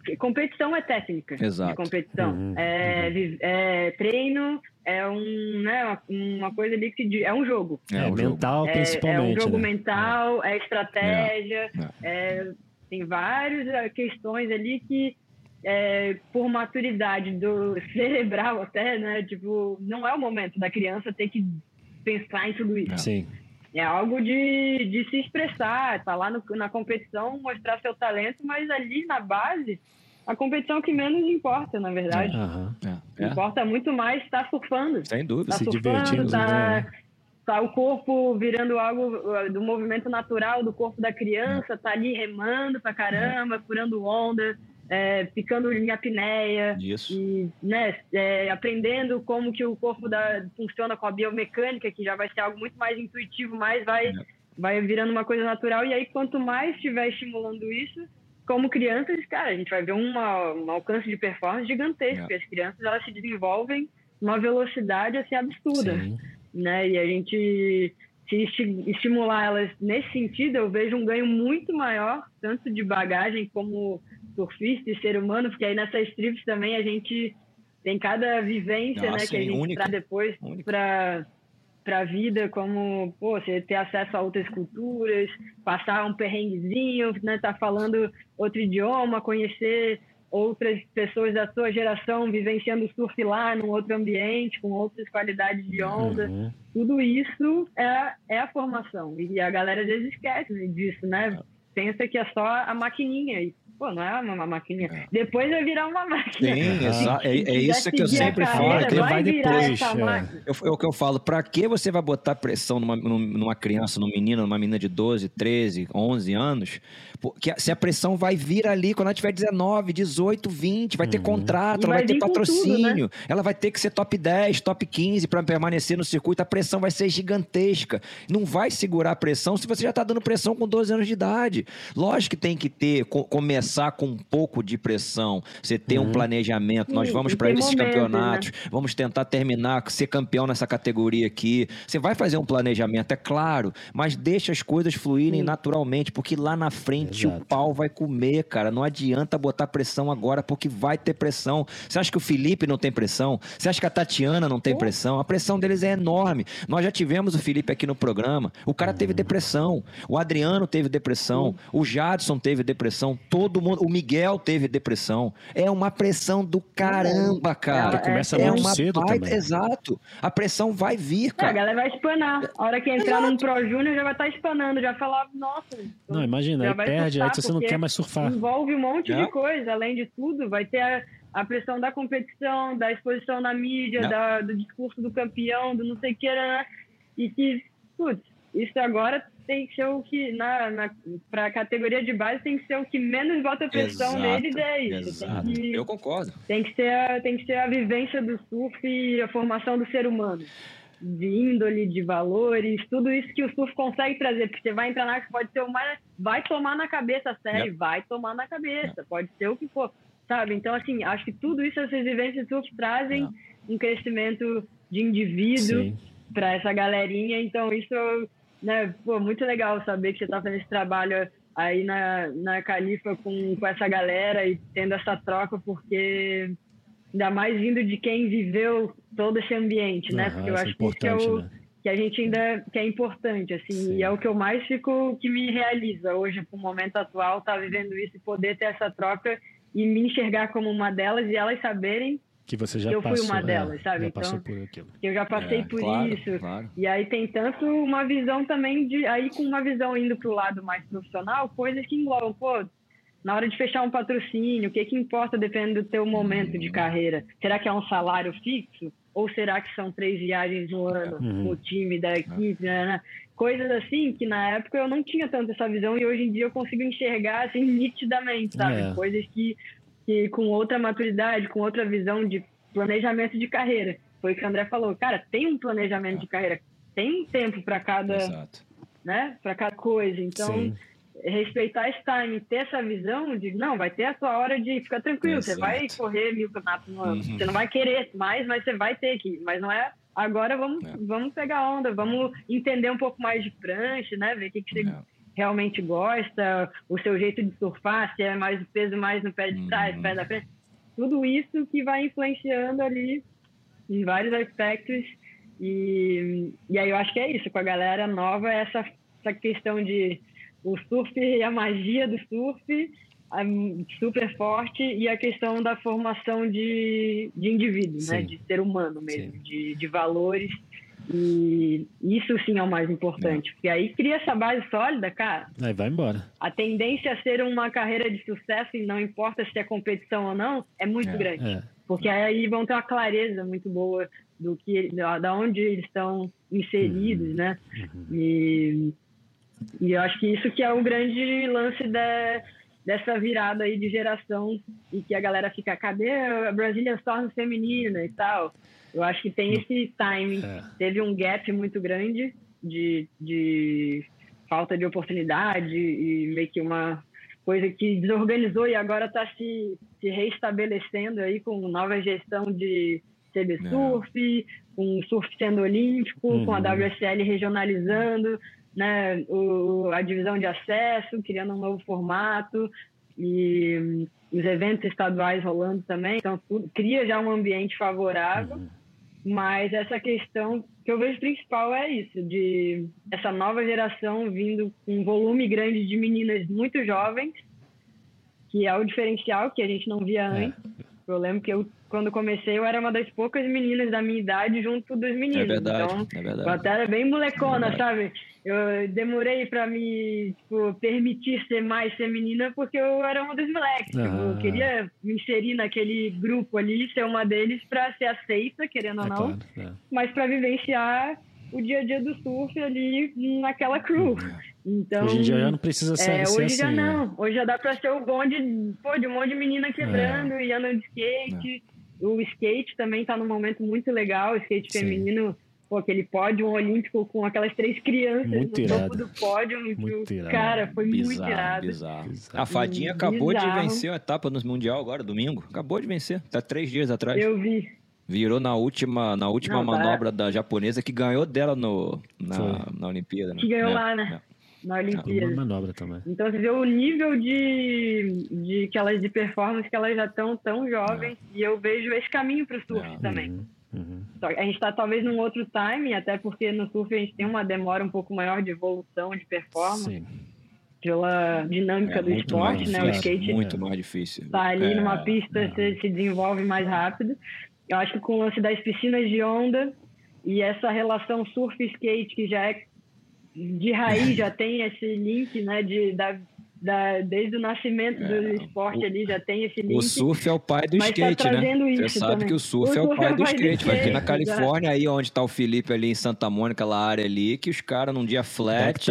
é. competição é técnica. Exato. competição uhum. É, uhum. é, treino é um né, uma coisa ali que é um jogo. É, é um mental jogo. principalmente. É, um jogo né? mental, é, estratégia, é. tem várias questões ali que é, por maturidade do cerebral até, né? Tipo, não é o momento da criança ter que pensar em tudo isso. Sim. É algo de, de se expressar, tá lá no, na competição, mostrar seu talento, mas ali na base, a competição que menos importa, na verdade. Uhum. É. Importa muito mais estar tá surfando. Sem dúvida. Tá se surfando, divertindo. Tá, né? tá o corpo virando algo uh, do movimento natural do corpo da criança, tá ali remando pra caramba, furando onda é, ficando em apneia Isso. e né, é, aprendendo como que o corpo da, funciona com a biomecânica, que já vai ser algo muito mais intuitivo, mais vai, é. vai virando uma coisa natural. E aí, quanto mais estiver estimulando isso, como crianças, cara, a gente vai ver uma, um alcance de performance gigantesco. É. As crianças elas se desenvolvem numa velocidade assim absurda, Sim. né? E a gente se estimular elas nesse sentido, eu vejo um ganho muito maior, tanto de bagagem como surfista e ser humano, porque aí nessas trips também a gente tem cada vivência, né, que a gente única, traz depois para para a vida, como pô, você ter acesso a outras culturas, passar um perrenguezinho, né, tá falando outro idioma, conhecer outras pessoas da sua geração vivenciando surf lá, num outro ambiente, com outras qualidades de onda. Uhum. Tudo isso é, é a formação. E a galera às vezes esquece disso, né? Pensa que é só a maquininha. E Pô, não é uma maquininha. É. Depois vai virar uma máquina. Sim, exato. É, é isso que eu sempre falo. Vai, vai depois. É. é o que eu falo. Pra que você vai botar pressão numa, numa criança, num menino, numa menina de 12, 13, 11 anos? Porque se a pressão vai vir ali quando ela tiver 19, 18, 20, vai ter uhum. contrato, ela vai, vai ter patrocínio, tudo, né? ela vai ter que ser top 10, top 15 para permanecer no circuito. A pressão vai ser gigantesca. Não vai segurar a pressão se você já está dando pressão com 12 anos de idade. Lógico que tem que ter, começar com um pouco de pressão, você ter uhum. um planejamento. Nós vamos para esses momento, campeonatos, né? vamos tentar terminar, ser campeão nessa categoria aqui. Você vai fazer um planejamento, é claro, mas deixa as coisas fluírem Sim. naturalmente, porque lá na frente Exato. o pau vai comer, cara. Não adianta botar pressão agora, porque vai ter pressão. Você acha que o Felipe não tem pressão? Você acha que a Tatiana não tem pressão? A pressão deles é enorme. Nós já tivemos o Felipe aqui no programa. O cara teve uhum. depressão. O Adriano teve depressão. O Jadson teve depressão. Todo mundo. O Miguel teve depressão. É uma pressão do caramba, cara. começa é, muito é cedo baita, também. Exato. A pressão vai vir, cara. É, a galera vai espanar. A hora que entrar exato. num Pro Júnior já vai estar tá espanando. Já falar, nossa. Não, imagina, aí perde, aí você não quer mais surfar. Envolve um monte é. de coisa, além de tudo, vai ter a, a, pressão da competição, da exposição na mídia, é. da, do discurso do campeão, do não sei o que, né? E que, putz, isso agora tem que ser o que, na, na, para a categoria de base, tem que ser o que menos bota pressão exato, neles, é isso. Exato. Que, Eu concordo. Tem que, ser a, tem que ser a vivência do surf e a formação do ser humano de índole, de valores, tudo isso que o surf consegue trazer, porque você vai entrar na pode ser uma vai tomar na cabeça a série, yep. vai tomar na cabeça, yep. pode ser o que for, sabe? Então assim, acho que tudo isso essas vivências de surf trazem yep. um crescimento de indivíduo para essa galerinha, então isso, né, pô, muito legal saber que você está fazendo esse trabalho aí na, na Califa com, com essa galera e tendo essa troca, porque ainda mais vindo de quem viveu todo esse ambiente, né? Porque eu é acho que isso é o né? que a gente ainda que é importante, assim, Sim. e é o que eu mais fico que me realiza hoje, pro momento atual, tá vivendo isso e poder ter essa troca e me enxergar como uma delas e elas saberem que você já eu passou, fui uma é, delas, sabe? então, eu já passei é, por claro, isso. Claro. E aí tem tanto uma visão também de aí com uma visão indo para o lado mais profissional, coisas que englobam, pô, na hora de fechar um patrocínio, o que que importa dependendo do teu momento de carreira? Será que é um salário fixo? Ou será que são três viagens no ano uhum. o time da equipe? Né, né? Coisas assim que na época eu não tinha tanto essa visão e hoje em dia eu consigo enxergar assim nitidamente, sabe? É. Coisas que que com outra maturidade, com outra visão de planejamento de carreira. Foi o que o André falou, cara, tem um planejamento de carreira, tem um tempo para cada, Exato. né, para cada coisa. Então, Sim. respeitar esse time, ter essa visão de não, vai ter a sua hora de ficar tranquilo, Exato. você vai correr mil campeonatos no ano, uhum. você não vai querer mais, mas você vai ter aqui, mas não é agora vamos é. vamos pegar onda, vamos entender um pouco mais de prancha, né, ver o que, que você é realmente gosta, o seu jeito de surfar, se é mais o peso mais no pé de trás, uhum. pé da frente. Tudo isso que vai influenciando ali em vários aspectos. E, e aí eu acho que é isso, com a galera nova, essa, essa questão de o surf e a magia do surf super forte e a questão da formação de, de indivíduo, né? de ser humano mesmo, de, de valores e isso sim é o mais importante, é. porque aí cria essa base sólida, cara. Aí vai embora. A tendência a ser uma carreira de sucesso, e não importa se é competição ou não, é muito é, grande. É. Porque aí vão ter uma clareza muito boa do que da onde eles estão inseridos, uhum. né? Uhum. E, e eu acho que isso que é o grande lance da, dessa virada aí de geração e que a galera fica, cadê a Brasília Storm feminina e tal? Eu acho que tem esse timing. É. Teve um gap muito grande de, de falta de oportunidade e meio que uma coisa que desorganizou e agora está se, se reestabelecendo aí com nova gestão de CB Surf, com surf sendo olímpico, uhum. com a uhum. WSL regionalizando, né, o, a divisão de acesso, criando um novo formato e os eventos estaduais rolando também. Então, tudo, cria já um ambiente favorável. Uhum. Mas essa questão que eu vejo principal é isso, de essa nova geração vindo com um volume grande de meninas muito jovens, que é o diferencial que a gente não via é. antes. Eu lembro que eu, quando comecei, eu era uma das poucas meninas da minha idade junto dos meninos. É verdade, então, é verdade. eu até era bem molecona, é sabe? eu demorei para me tipo, permitir ser mais feminina porque eu era uma dos moleques. Tipo, eu queria me inserir naquele grupo ali, ser uma deles para ser aceita, querendo ou é não, claro, é. mas para vivenciar o dia a dia do surf ali naquela crew. Então, hoje em dia já não precisa ser, é, ser hoje já não. É. Hoje já dá para ser o bonde pô, de um monte de menina quebrando é. e andando de skate. É. O skate também está num momento muito legal, o skate Sim. feminino pô, aquele pódio olímpico com aquelas três crianças muito no topo do pódio. Muito irado. Cara, foi bizarro, muito irado. Bizarro. A Fadinha acabou bizarro. de vencer a etapa no Mundial agora, domingo. Acabou de vencer. Tá três dias atrás. Eu vi. Virou na última, na última Não, tá. manobra tá. da japonesa que ganhou dela no, na, na Olimpíada. Né? Que ganhou é, lá, né? É. Na Olimpíada. Uma manobra também. Então você vê o nível de, de, que elas, de performance que elas já estão tão jovens. É. E eu vejo esse caminho para o surf é. também. Uhum. Uhum. A gente está talvez num outro time, até porque no surf a gente tem uma demora um pouco maior de evolução, de performance. Sim. Pela dinâmica é, do esporte, né? O skate muito mais difícil. Tá ali é, numa pista, é. você se desenvolve mais rápido. Eu acho que com o lance das piscinas de onda e essa relação surf-skate, que já é de raiz, já tem esse link, né? De, da da, desde o nascimento é, do esporte o, ali, já tem esse link. O surf é o pai do tá skate, tá né? Você sabe também. que o surf, o é o pai, do, skate. Do aqui na Califórnia, aí onde tá o Felipe ali em Santa Mônica, aquela área ali, que os caras num dia flat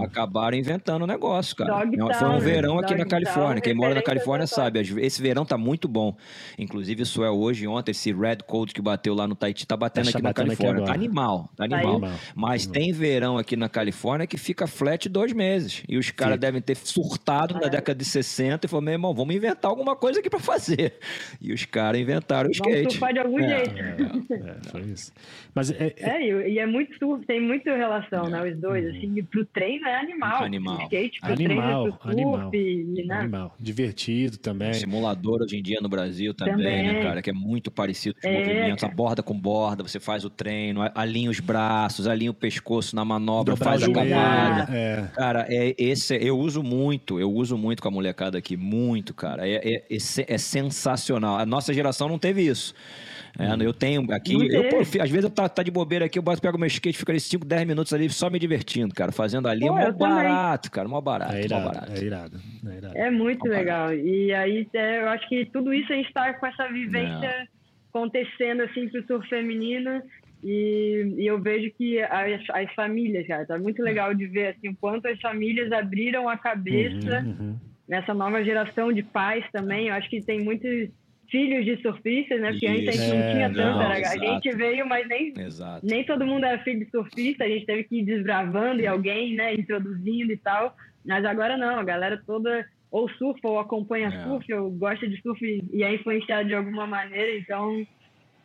acabaram inventando o negócio, cara. Dogtown, Foi um verão aqui na Califórnia. Quem mora na Califórnia sabe, esse verão tá muito bom. Inclusive, isso é hoje, ontem, esse red cold que bateu lá no Tahiti, tá batendo tá aqui na Califórnia. Aqui tá animal, tá, tá animal. Mas tem verão aqui na Califórnia que fica flat dois meses. E os caras devem ter surtado é. na década de 60 e falou: meu irmão, vamos inventar alguma coisa aqui para fazer. E os caras inventaram o skate. Vamos surfar de algum é, jeito. É, é, foi isso. Mas é, é, é e é muito surf, tem muita relação, né? Os dois. Uhum. Assim, pro treino é animal. Animal. O skate pro animal, treino, pro surf, animal, e, né? animal. Divertido também. Simulador hoje em dia no Brasil também, né, também. né, cara? Que é muito parecido com os movimentos. A borda com borda, você faz o treino, alinha os braços, alinha o pescoço na manobra, Dobrar faz a camada. Cara, é, esse, eu uso muito muito, eu uso muito com a molecada aqui, muito, cara. É, é, é, é sensacional. A nossa geração não teve isso. É, eu tenho aqui, eu, pô, às vezes eu tá, tá de bobeira aqui, eu boto, pego meu skate, fico ali 5, 10 minutos ali só me divertindo, cara. Fazendo ali pô, é mó barato, cara, mó barato, é irado, mó barato. É irado, é irado. É muito legal. Barato. E aí é, eu acho que tudo isso a gente tá com essa vivência é. acontecendo assim pro surf feminino. E, e, eu vejo que as, as, famílias, cara, tá muito legal de ver assim, o quanto as famílias abriram a cabeça uhum, uhum. nessa nova geração de pais também. Eu acho que tem muitos filhos de surfistas, né? Porque antes a gente não é, tinha tanto. Não, a gente veio, mas nem, nem todo mundo era filho de surfista. A gente teve que ir desbravando e alguém, né, introduzindo e tal. Mas agora não, a galera toda ou surfa ou acompanha é. surf, ou gosta de surf e é influenciado de alguma maneira. Então,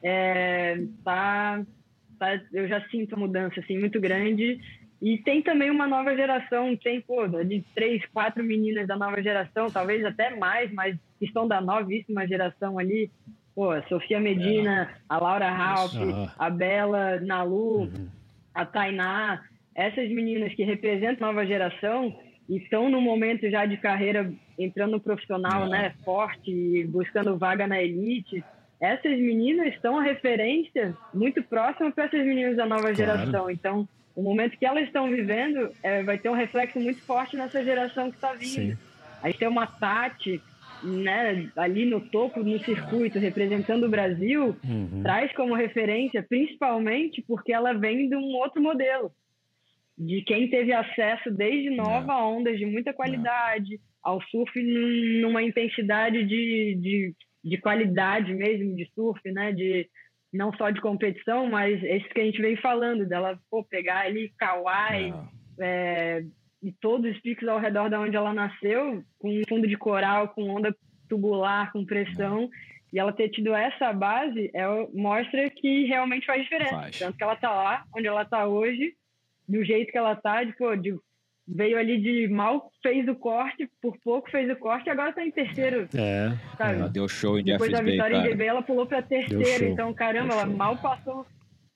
é, tá, eu já sinto uma mudança assim, muito grande. E tem também uma nova geração, tem, pô, de três, quatro meninas da nova geração, talvez até mais, mas que estão da novíssima geração ali. Pô, a Sofia Medina, é. a Laura Halp, uhum. a Bela Nalu, uhum. a Tainá. Essas meninas que representam a nova geração e estão no momento já de carreira entrando no profissional, uhum. né, forte, buscando vaga na elite. Essas meninas são a referência muito próxima para essas meninas da nova claro. geração. Então, o momento que elas estão vivendo é, vai ter um reflexo muito forte nessa geração que está vindo. Sim. A gente tem uma Tati né, ali no topo, no circuito, representando o Brasil, uhum. traz como referência, principalmente porque ela vem de um outro modelo. De quem teve acesso desde nova a ondas de muita qualidade, ao surf numa intensidade de, de, de qualidade mesmo, de surf, né? De, não só de competição, mas esse que a gente vem falando, dela pô, pegar ali Kauai é, e todos os picos ao redor da onde ela nasceu, com fundo de coral, com onda tubular, com pressão, e ela ter tido essa base é, mostra que realmente faz diferença. Faz. Tanto que ela tá lá, onde ela tá hoje, do jeito que ela tá, de, pô, de veio ali de mal fez o corte, por pouco fez o corte e agora tá em terceiro. É. Sabe? Ela deu show em Depois da vitória em GB, ela pulou pra terceiro. Então, caramba, ela mal passou.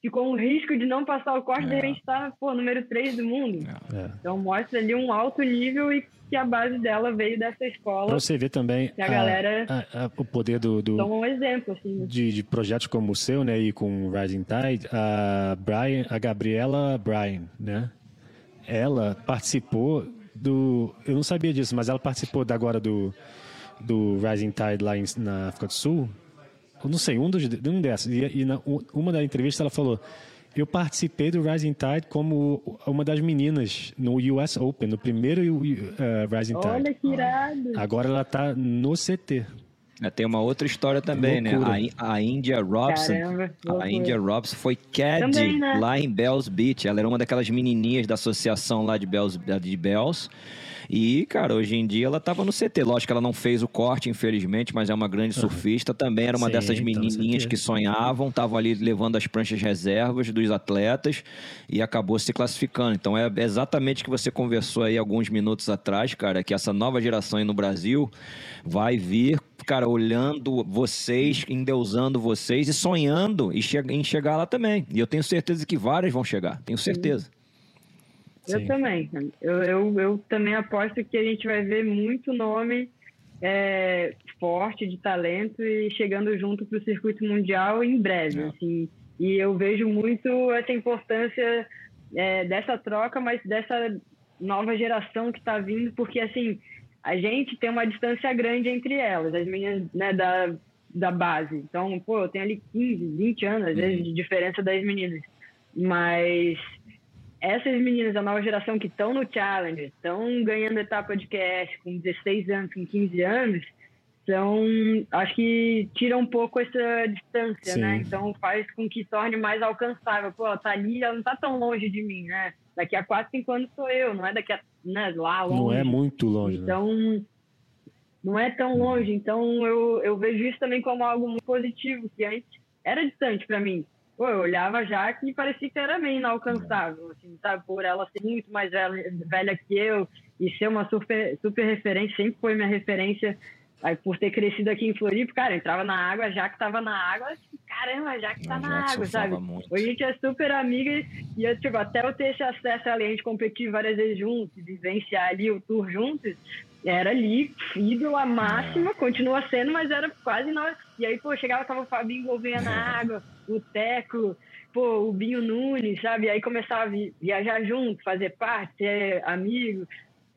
Ficou um risco de não passar o corte, é. de repente tá, pô, número 3 do mundo. É. Então mostra ali um alto nível e que a base dela veio dessa escola. Pra você ver também a, a galera a, a, o poder do, do um exemplo assim. Né? De, de, projetos como o seu, né, e com Rising Tide, a Brian, a Gabriela Brian, né? Ela participou do. Eu não sabia disso, mas ela participou da, agora do, do Rising Tide lá em, na África do Sul. Eu não sei, um, dos, um dessas. E, e na, uma da entrevista ela falou: Eu participei do Rising Tide como uma das meninas no US Open, no primeiro uh, Rising Tide. Olha que irado! Agora ela está no CT. É, tem uma outra história também, né? A, a India Robson. Caramba, a India Robson foi caddy né? lá em Bells Beach. Ela era uma daquelas menininhas da associação lá de Bells, de Bells. E, cara, hoje em dia ela tava no CT. Lógico que ela não fez o corte, infelizmente, mas é uma grande surfista. Também era uma Sim, dessas menininhas que sonhavam, estavam ali levando as pranchas reservas dos atletas e acabou se classificando. Então é exatamente o que você conversou aí alguns minutos atrás, cara, que essa nova geração aí no Brasil vai vir cara, olhando vocês, endeusando vocês e sonhando em, chegar lá também. E eu tenho certeza que várias vão chegar, tenho certeza. Eu Sim. também. Eu, eu, eu, também aposto que a gente vai ver muito nome é, forte de talento e chegando junto para o circuito mundial em breve. É. Assim. E eu vejo muito essa importância é, dessa troca, mas dessa nova geração que está vindo, porque assim a gente tem uma distância grande entre elas, as meninas né, da, da base. Então, pô, eu tenho ali 15, 20 anos, às vezes, de diferença das meninas. Mas essas meninas da nova geração que estão no Challenge, estão ganhando etapa de QS com 16 anos, com 15 anos, são, acho que tira um pouco essa distância, né? Sim. né? Então faz com que torne mais alcançável. Pô, ela tá ali, ela não tá tão longe de mim, né? Daqui a 4, 5 anos sou eu, não é daqui a, né, lá longe. Não é muito longe. Né? Então, né? não é tão longe. Então eu, eu vejo isso também como algo muito positivo, que antes era distante para mim pô, eu olhava já que parecia que era meio inalcançável, assim, sabe? Por ela ser muito mais velha, velha que eu e ser uma super, super referência, sempre foi minha referência Aí, por ter crescido aqui em Floripa, cara, entrava na água, já que tava na água, caramba, já que tá na água, sabe? Muito. Hoje a gente é super amiga e, eu, tipo, até eu ter esse acesso ali, a gente competir várias vezes juntos, vivenciar ali o tour juntos, era ali, ídolo máxima, é. continua sendo, mas era quase nós. E aí, pô, chegava, tava o Fabinho Gouveia na é. água, o Teco, pô, o Binho Nunes, sabe? Aí começava a viajar junto, fazer parte, ser amigo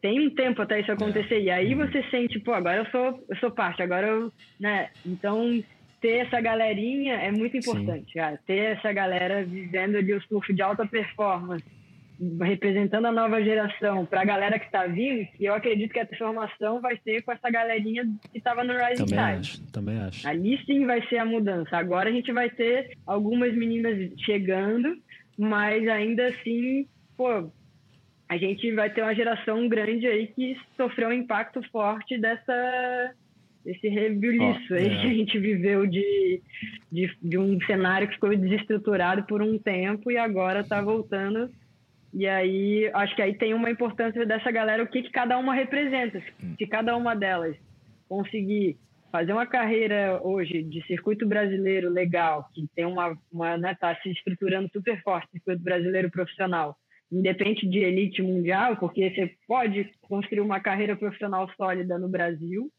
tem um tempo até isso acontecer. E aí você sente, pô, agora eu sou, eu sou parte, agora eu, né? Então, ter essa galerinha é muito importante, cara. Ter essa galera vivendo ali o surf de alta performance, representando a nova geração para a galera que está vindo, e eu acredito que a transformação vai ser com essa galerinha que estava no Rising também Tide. Acho, também acho. Ali sim vai ser a mudança. Agora a gente vai ter algumas meninas chegando, mas ainda assim, pô, a gente vai ter uma geração grande aí que sofreu um impacto forte dessa desse rebuliço oh, aí é. que a gente viveu de, de, de, um cenário que ficou desestruturado por um tempo e agora está voltando. E aí, acho que aí tem uma importância dessa galera, o que, que cada uma representa. Se cada uma delas conseguir fazer uma carreira hoje de circuito brasileiro legal, que tem uma, uma né, tá se estruturando super forte, circuito brasileiro profissional, independente de elite mundial, porque você pode construir uma carreira profissional sólida no Brasil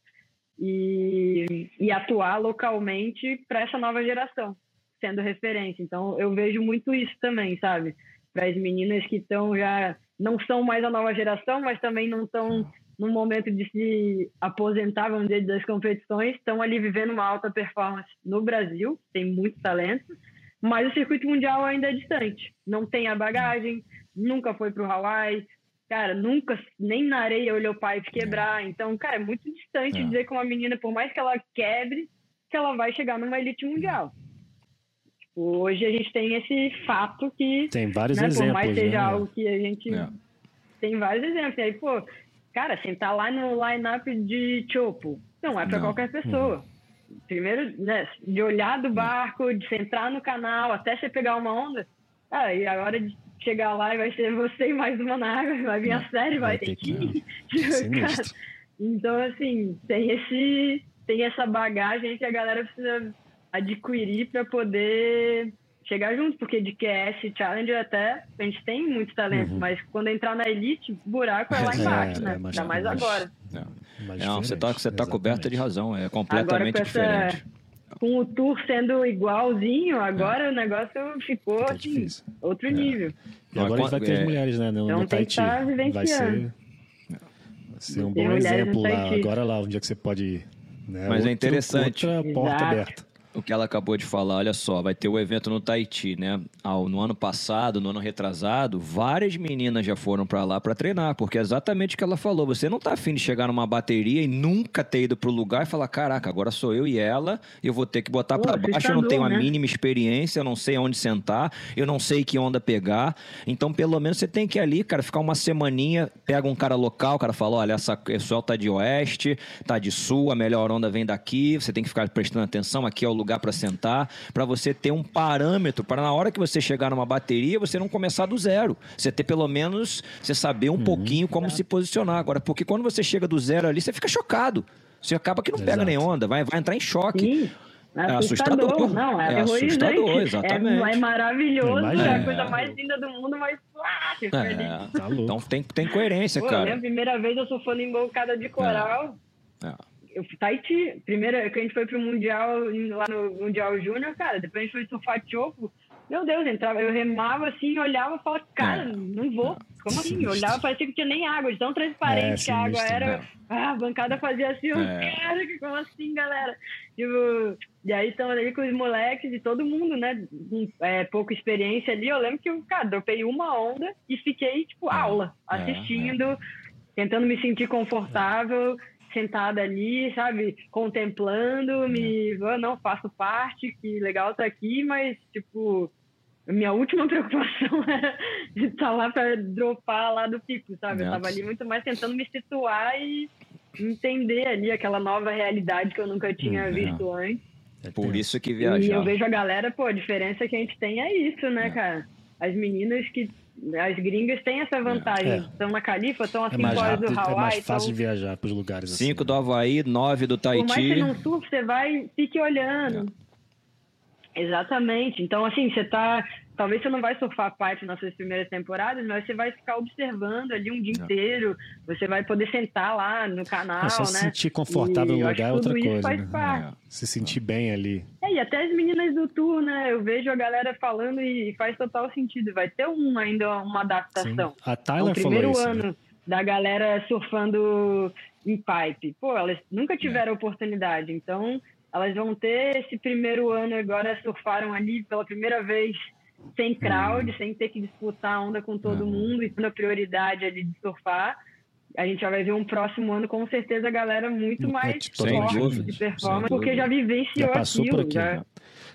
e, e atuar localmente para essa nova geração, sendo referência. Então, eu vejo muito isso também, sabe? Para as meninas que estão já não são mais a nova geração, mas também não estão no momento de se aposentar, vamos dizer, das competições, estão ali vivendo uma alta performance no Brasil, tem muito talento, mas o circuito mundial ainda é distante. Não tem a bagagem, nunca foi para o Hawaii, cara, nunca, nem na areia olhou o pai quebrar. Então, cara, é muito distante é. dizer que uma menina, por mais que ela quebre, que ela vai chegar numa elite mundial. Tipo, hoje a gente tem esse fato que. Tem vários né, exemplos. Por mais seja né? algo que a gente. É. Tem vários exemplos. E aí, pô, cara, sentar lá no line-up de Chopo, não é para qualquer pessoa. Uhum. Primeiro, né, de olhar do barco, de sentar no canal, até você pegar uma onda. Ah, e agora de chegar lá e vai ser você e mais uma na água, vai vir a série, vai, vai ter que. então, assim, tem esse. Tem essa bagagem que a galera precisa adquirir para poder chegar junto, porque de QS Challenger até a gente tem muito talento, uhum. mas quando entrar na Elite, buraco é lá é, embaixo, é, né? É mais, Ainda mais, mais agora. É. Não, você tá, você tá coberta de razão, é completamente diferente com o tour sendo igualzinho, agora é. o negócio ficou tá assim, outro é. nível. E agora a gente vai ter as é. mulheres, né? No, então, no Tahiti. Tá vai ser, vai ser um bom exemplo lá. Agora lá, um dia que você pode ir. Né? Mas é Outro, é interessante. Outra porta Exato. aberta o que ela acabou de falar, olha só, vai ter o evento no Tahiti, né? no ano passado, no ano retrasado, várias meninas já foram para lá para treinar, porque é exatamente o que ela falou. Você não tá afim de chegar numa bateria e nunca ter ido pro lugar e falar: caraca, agora sou eu e ela, eu vou ter que botar para baixo, eu não tenho a né? mínima experiência, eu não sei onde sentar, eu não sei que onda pegar. Então, pelo menos você tem que ir ali, cara, ficar uma semaninha, pega um cara local, o cara fala: olha, essa pessoal tá de oeste, tá de sul, a melhor onda vem daqui, você tem que ficar prestando atenção, aqui é o lugar lugar para sentar, para você ter um parâmetro, para na hora que você chegar numa bateria, você não começar do zero. Você ter pelo menos, você saber um uhum, pouquinho como é. se posicionar. Agora, porque quando você chega do zero ali, você fica chocado. Você acaba que não pega nem onda, vai, vai entrar em choque. Sim. É assustador. assustador. Não, é, é assustador, é exatamente. É, é maravilhoso, é a coisa mais linda do mundo, mas ah, é, tá então tem, tem coerência, Pô, cara. a primeira vez eu surfando embocada de coral. É. é eu Tahiti, primeiro que a gente foi pro Mundial, lá no Mundial Júnior, cara, depois a gente foi surfar choco. Meu Deus, entrava, eu remava assim, olhava e falava, cara, é. não vou. Como assim? Eu olhava, parecia que tinha nem água, de tão transparente é, que a água era. Ah, a bancada fazia assim, eu é. quero, que como assim, galera? Tipo, e aí estamos ali com os moleques e todo mundo, né? Com é, pouca experiência ali. Eu lembro que eu, cara, dropei uma onda e fiquei, tipo, é. aula, é, assistindo, tentando me sentir confortável sentada ali, sabe, contemplando, me, oh, não faço parte, que legal tá aqui, mas tipo, minha última preocupação era de estar tá lá para dropar lá do pico, sabe? Eu tava ali muito mais tentando me situar e entender ali aquela nova realidade que eu nunca tinha uhum. visto antes. É por isso que viajar. E eu vejo a galera, pô, a diferença que a gente tem é isso, né, é. cara? As meninas que As gringas têm essa vantagem. É. Estão na Califa, estão a 5 é horas do Hawaii. É mais fácil então... de viajar para os lugares 5 assim. do Havaí, 9 do Tahiti. Por mais que você não surfe, você vai, fique olhando. É. Exatamente. Então, assim, você tá talvez você não vai surfar parte nas suas primeiras temporadas, mas você vai ficar observando ali um dia é. inteiro. Você vai poder sentar lá no canal, é só né? Se sentir confortável no lugar é outra coisa. Né? É. Se sentir bem ali. É, e até as meninas do tour, né? Eu vejo a galera falando e faz total sentido. Vai ter um, ainda uma adaptação. Sim. A Tyler é o primeiro falou isso, ano né? da galera surfando em pipe. Pô, elas nunca tiveram é. oportunidade, então elas vão ter esse primeiro ano agora surfaram ali pela primeira vez sem crowd, hum. sem ter que disputar a onda com todo hum. mundo e tendo a prioridade ali de surfar. A gente já vai ver um próximo ano, com certeza, a galera muito mais forte de performance, porque já vivenciou já passou aquilo. Por aqui, já...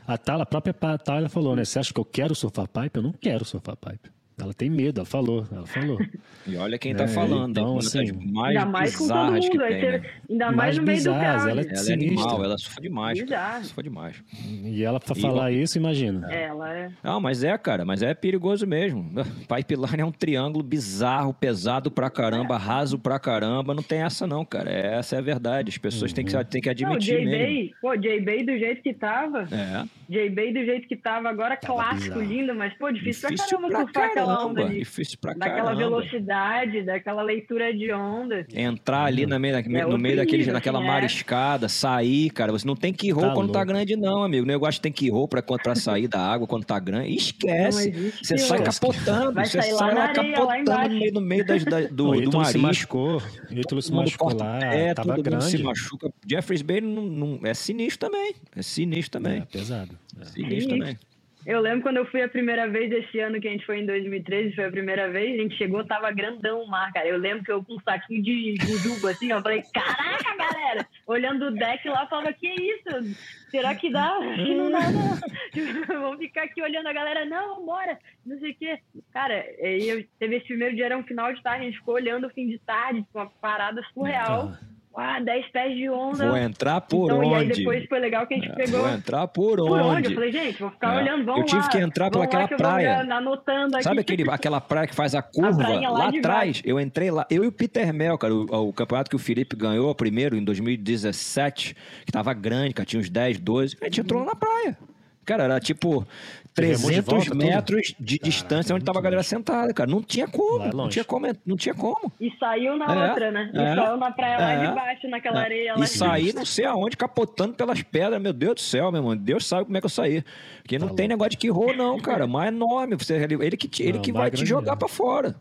A, Tala, a própria Tala falou, né? Você acha que eu quero surfar pipe? Eu não quero surfar pipe. Ela tem medo, ela falou, ela falou. E olha quem tá é, falando, então, assim, mais ainda mais com todo mundo, que tem, né? ainda mais, mais no meio bizarras, do Ela é, ela é animal, ela sofre demais. Sofre demais. E ela pra e falar isso, imagina. Ela é. Não, mas é, cara, mas é perigoso mesmo. Pipeline é um triângulo bizarro, pesado pra caramba, raso pra caramba, não tem essa não, cara. Essa é a verdade, as pessoas uhum. têm, que, têm que admitir não, mesmo. Pô, J-Bay do jeito que tava. É. J-Bay do jeito que tava, agora tava clássico, bizarro. lindo, mas pô, difícil, difícil pra caramba surfar aquela onda ali. Difícil pra daquela caramba. velocidade, daquela leitura de onda. Entrar ali na meio, é no meio daquele, naquela assim, mariscada, sair, cara. Você não tem que ir tá quando louco. tá grande, não, amigo. O negócio tem que ir pra, pra sair da água quando tá grande. Esquece. Você sai capotando. Vai você sai lá, capotando lá no meio, das, da, do, o do marisco. se machucou. O Ítalo se machucou lá. É, tava todo grande. se machuca. Jeffries Bay não, não, é sinistro também. É sinistro também. É pesado. É. Sinistro também. Eu lembro quando eu fui a primeira vez esse ano que a gente foi em 2013, foi a primeira vez, a gente chegou, tava grandão o mar, cara. Eu lembro que eu com um saquinho de jujuba, assim, eu falei, caraca, galera! Olhando o deck lá, eu falava, que isso? Será que dá? Que não dá, não. Vamos ficar aqui olhando a galera, não, vambora, não sei o quê. Cara, aí eu, teve esse primeiro dia, era um final de tarde, a gente ficou olhando o fim de tarde, uma parada surreal. Então ah, 10 pés de onda. Vou entrar por então, onde? E aí depois foi legal que a gente é, pegou. Vou entrar por onde? Por onde? Eu falei, gente, vou ficar é. olhando, vamos Eu tive lá, que entrar pelaquela praia. anotando aqui. Sabe aquele, aquela praia que faz a curva? A lá, lá atrás, eu entrei lá, eu e o Peter Mel, cara, o, o, campeonato que o Felipe ganhou primeiro em 2017, que tava grande, cara, tinha uns 10, 12. A gente entrou lá na praia. Cara, era tipo 300 volta, metros tudo? de distância onde tava a galera sentada, cara. Não tinha como, é não tinha como, não tinha como. E saiu na é, outra, né? E é, saiu na praia lá é, de baixo, naquela é. areia lá. E saí não sei aonde, capotando pelas pedras. Meu Deus do céu, meu irmão. Deus sabe como é que eu saí. Porque não tá tem negócio de que rou, não, cara. Mas é enorme. Você, ele que, ele não, que vai te jogar para fora.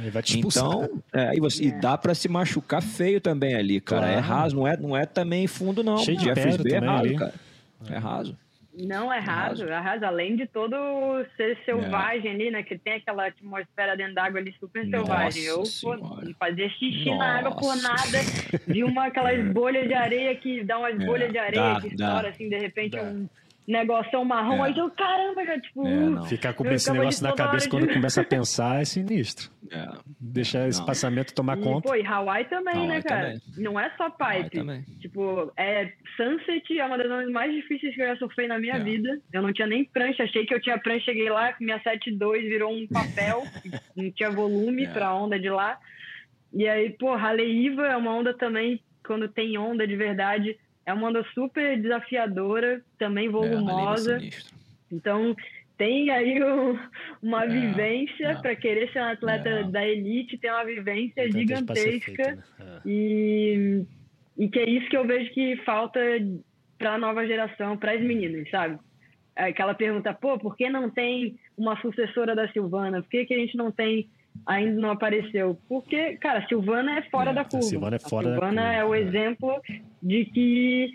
Ele vai te expulsar. Então, é, e, você, e dá para se machucar feio também ali, cara. Claro. É raso, não é, não é também fundo, não. Cheio de pedra é raso, ali. cara. É raso. Não é raso, é raso. Além de todo ser selvagem é. ali, né? Que tem aquela atmosfera dentro d'água ali super Nossa selvagem. Eu pô, fazia xixi Nossa. na água por nada. Vi uma aquelas bolhas de areia que dá umas é. bolhas de areia dá, que estoura, assim, de repente dá. um negócio marrom, é. aí eu, caramba, já, tipo. É, Ficar com esse negócio na cabeça quando de... começa a pensar é sinistro. É. Deixar esse passamento tomar e, conta. Pô, e Hawaii também, Hawaii né, cara? Também. Não é só pipe. Tipo, é, Sunset é uma das zonas mais difíceis que eu já surfei na minha é. vida. Eu não tinha nem prancha, achei que eu tinha prancha, cheguei lá, minha 7.2 virou um papel, não tinha volume é. pra onda de lá. E aí, pô, Haleiva é uma onda também, quando tem onda de verdade é uma onda super desafiadora, também é, volumosa. É, então, tem aí um, uma é, vivência para querer ser um atleta é. da elite, tem uma vivência então, gigantesca. Né? É. E, e que é isso que eu vejo que falta para a nova geração, para as meninas, sabe? Aquela pergunta, pô, por que não tem uma sucessora da Silvana? Por que, que a gente não tem ainda não apareceu. Porque, cara, Silvana é fora é, da curva. Silvana é fora Silvana da curva. é o exemplo de que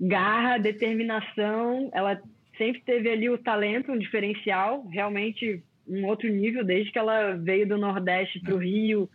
garra, determinação, ela sempre teve ali o talento, um diferencial, realmente um outro nível, desde que ela veio do Nordeste para o Rio.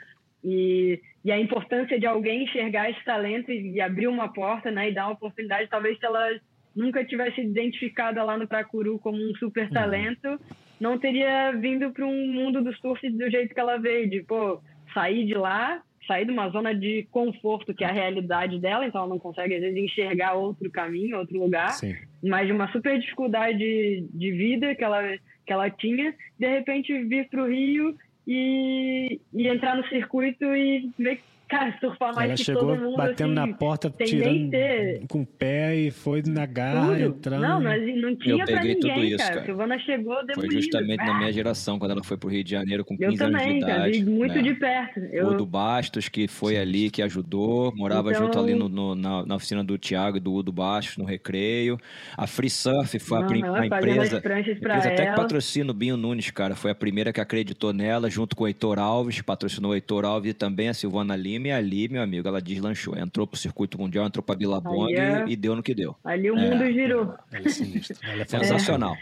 E, e a importância de alguém enxergar esse talento e, e abrir uma porta, né, e dar uma oportunidade, talvez se ela nunca tivesse identificada lá no Pracuru como um super uhum. talento, uhum não teria vindo para um mundo do surf do jeito que ela veio, de pô, sair de lá, sair de uma zona de conforto, que é a realidade dela, então ela não consegue às vezes enxergar outro caminho, outro lugar, Sim. mas de uma super dificuldade de vida que ela que ela tinha, de repente vir para o Rio e, e entrar no circuito e ver cara, surfar mais Ela que chegou todo mundo. batendo assim, na porta, tirando ter com o pé e foi na garra, tudo. entrando. Não, mas não tinha pra peguei tudo ninguém, isso, cara. cara. Silvana chegou Foi demolindo. justamente na Ah, minha geração, quando ela foi pro Rio de Janeiro com 15 Eu também, anos de cara, idade. vi muito né? de perto. Eu, O do Bastos, que foi ali, que ajudou, morava Então- junto ali no, no- na, na oficina do Thiago e do Udo Bastos, no Recreio. A Free Surf foi a, prim- a fazendo empresa, empresa até que ela. patrocina o Binho Nunes, cara. Foi a primeira que acreditou nela, junto com o Heitor Alves, patrocinou o Heitor Alves e também a Silvana Lima. E ali, meu amigo, ela deslanchou. Entrou pro circuito mundial, entrou pra Billabong é- e, deu no que deu. ali o mundo girou. Ela é sinistra. Ela é. Sensacional.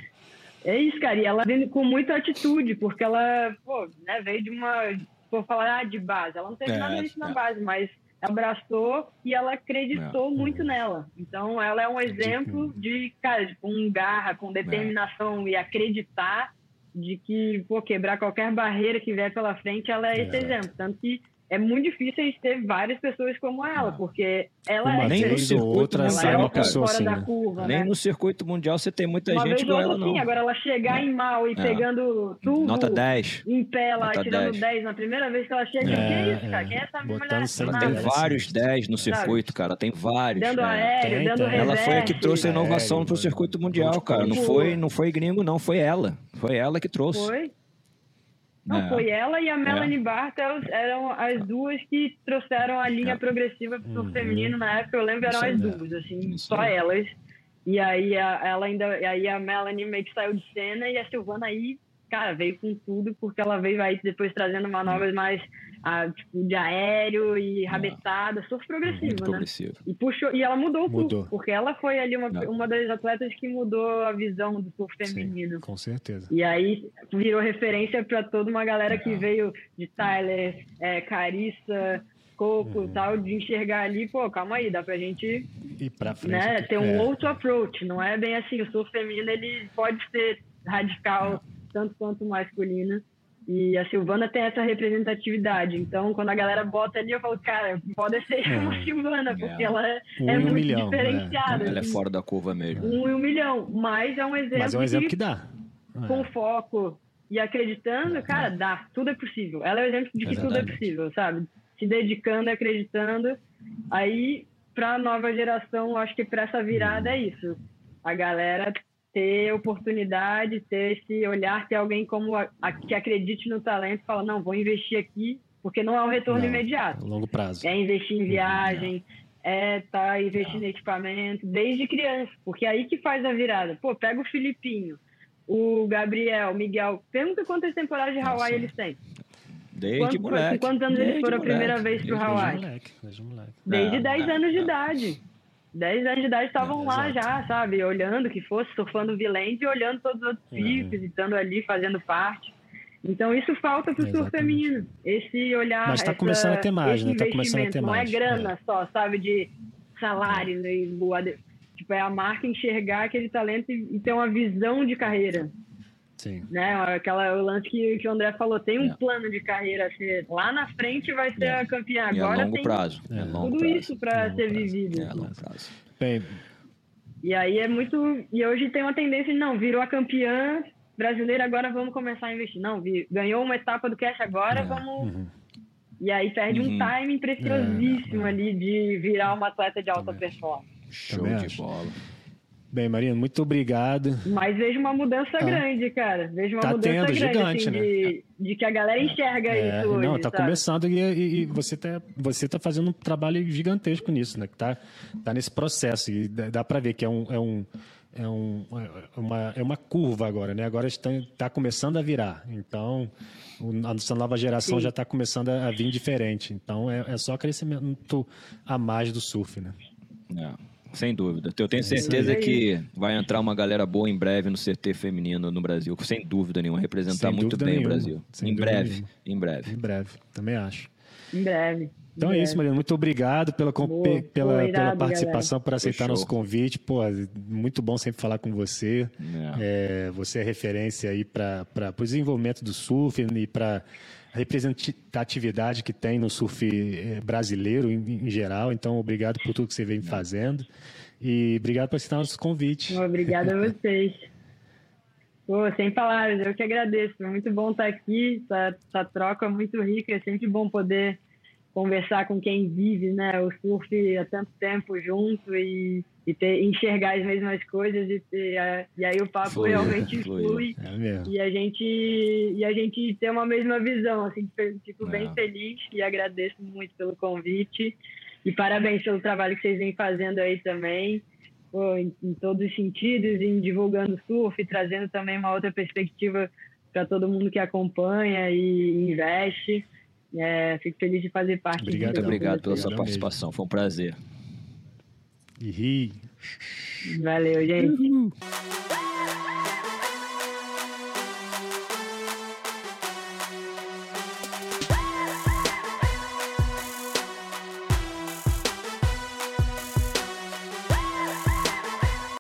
É isso, cara. E ela vem com muita atitude, porque ela, pô, né, veio de uma. Vou falar ah, de base. Ela não teve É, nada disso na é. base, mas abraçou e ela acreditou É. muito nela. Então, ela é um exemplo de, cara, com garra, com determinação e acreditar de que, pô, quebrar qualquer barreira que vier pela frente, ela é esse Exato. exemplo. Tanto que é muito difícil a gente ter várias pessoas como ela, porque ela Uma é Nem no circuito outra ela sai é uma um pouco pessoa fora assim. da né? curva, Nem né? no circuito mundial você tem muita Uma gente igual ela, não. sim. Agora ela chegar em mal e É. pegando tudo Nota 10. em pé lá, Nota tirando 10. 10. na primeira vez que ela chega. É, que é isso, cara? é. Quem é essa Botando mulher? Nada. tem vários 10 no circuito, cara. Tem vários. Dando né? aéreo, Tem, dando tem. Ela foi a que reverse. trouxe a inovação Aéreo, pro circuito mundial, cara. Não tipo- foi, não foi gringo, não. Foi ela. Foi ela que trouxe. Foi. Não, É. foi ela e a Melanie Bartels eram as duas que trouxeram a linha É. progressiva pro Uhum. feminino na época, eu lembro, eram as duas, assim, Isso só elas. E aí a, ela ainda, e aí a Melanie meio que saiu de cena e a Silvana aí, cara, veio com tudo, porque ela veio aí depois trazendo manobras mais ah, tipo, de aéreo e rabetada, surf progressivo, Muito né? progressivo. E puxou, e ela mudou o Mudou. surf, porque ela foi ali uma, uma das atletas que mudou a visão do surf Sim, feminino. com certeza. E aí virou referência para toda uma galera que veio de Tyler, é, Carissa, Coco Uhum. e tal, de enxergar ali, pô, calma aí, dá pra gente E pra frente. né, ter um é, outro approach. Não é bem assim, o surf feminino ele pode ser radical tanto quanto o masculino. E a Silvana tem essa representatividade. Então, quando a galera bota ali, eu falo, cara, pode ser É. uma Silvana, porque É. ela é, Um é um muito milhão, diferenciada. Ela é assim. fora da curva mesmo. Um em um milhão. Mas é um exemplo, Mas é um exemplo que que dá. É. com foco e acreditando, cara, dá, tudo é possível. Ela é o exemplo de que tudo é possível, sabe? Se dedicando, acreditando. Aí, para a nova geração, acho que para essa virada é isso. A galera ter oportunidade, ter esse olhar, ter alguém como a, a- que acredite no talento, fala, não, vou investir aqui, porque não é um retorno Não, imediato. a longo prazo. É investir em viagem, é tá investindo em equipamento, desde criança, porque é aí que faz a virada. Pô, pega o Filipinho, o Gabriel, o Miguel, pergunta quantas temporadas de Hawaii eles têm. Desde Quanto- moleque. quantos anos eles Desde foram a primeira moleque. vez pro Hawaii? Desde moleque, desde moleque. Desde É, 10 é, anos de é. idade. 10 anos de idade estavam É, lá já, sabe? Olhando que fosse, surfando Vilente e olhando todos os outros picos, e estando ali fazendo parte. Então isso falta pro surf feminino. Esse olhar. Mas tá essa- começando a ter mais, né? Tá começando a ter mais. Não é grana só, sabe? De salário, né? e voar- Tipo, é a marca enxergar aquele talento e, e ter uma visão de carreira. Sim. Né? Aquela, o lance que, que o André falou, tem um É. plano de carreira. Assim, lá na frente vai ser É. a campeã. E a Agora longo tem prazo. É, É longo tudo prazo. isso para ser prazo. vivido. É longo prazo. Bem, E aí é muito. E hoje tem uma tendência de não, virou a campeã brasileira, agora vamos começar a investir. Não, vi- ganhou uma etapa do cash, agora É. vamos. uhum. E aí perde um Uhum. timing preciosíssimo É, é. ali de virar uma atleta de alta Também. performance. Show Também de acho. bola. Bem, Marina, muito obrigado. Mas vejo uma mudança Ah. grande, cara. Vejo uma Tá mudança tendo, grande, gigante, assim, né? de, de que a galera enxerga É, isso hoje. não, tá sabe? começando e, e- e você tá, você tá fazendo um trabalho gigantesco nisso, né? Que tá, tá nesse processo e dá, dá para ver que é um, é um é, um, é uma, é uma curva agora, né? Agora está, tá começando a virar. Então, o- a nossa nova geração Sim. já está começando a, a vir diferente. Então, é, é só crescimento a mais do surf, né? É, sem dúvida. Eu tenho isso certeza que vai entrar uma galera boa em breve no CT feminino no Brasil. Sem dúvida nenhuma. Representar Sem muito bem nenhuma. o Brasil. Sem em breve. nenhuma. Em breve. Em breve, também acho. Em breve. Então em é breve. isso, Mariana. Muito obrigado pela, Boa, pe- pela, boa, irado, pela participação, por aceitar Foi nosso show. convite. Pô, muito bom sempre falar com você. É. É, você é referência aí para o desenvolvimento do surf e para representatividade que tem no surf eh, brasileiro em, em geral. Então, obrigado por tudo que você vem fazendo. E obrigado por aceitar nosso convite. Obrigada a vocês. Pô, sem palavras, eu que agradeço. Foi muito bom estar aqui, essa, essa troca muito rica, é sempre bom poder conversar com quem vive né, o surf há tanto tempo junto e, e ter, enxergar as mesmas coisas e, ter, e aí o papo flui, realmente flui, flui é e a gente e a gente ter uma mesma visão assim fico bem é. feliz e agradeço muito pelo convite e parabéns pelo trabalho que vocês vêm fazendo aí também pô, em, em, todos os sentidos em divulgando surf trazendo também uma outra perspectiva para todo mundo que acompanha e investe é, fico feliz de fazer parte Obrigado, disso. obrigado pela sua participação. Mesmo. Foi um prazer. E ri. Valeu, gente. Uhum.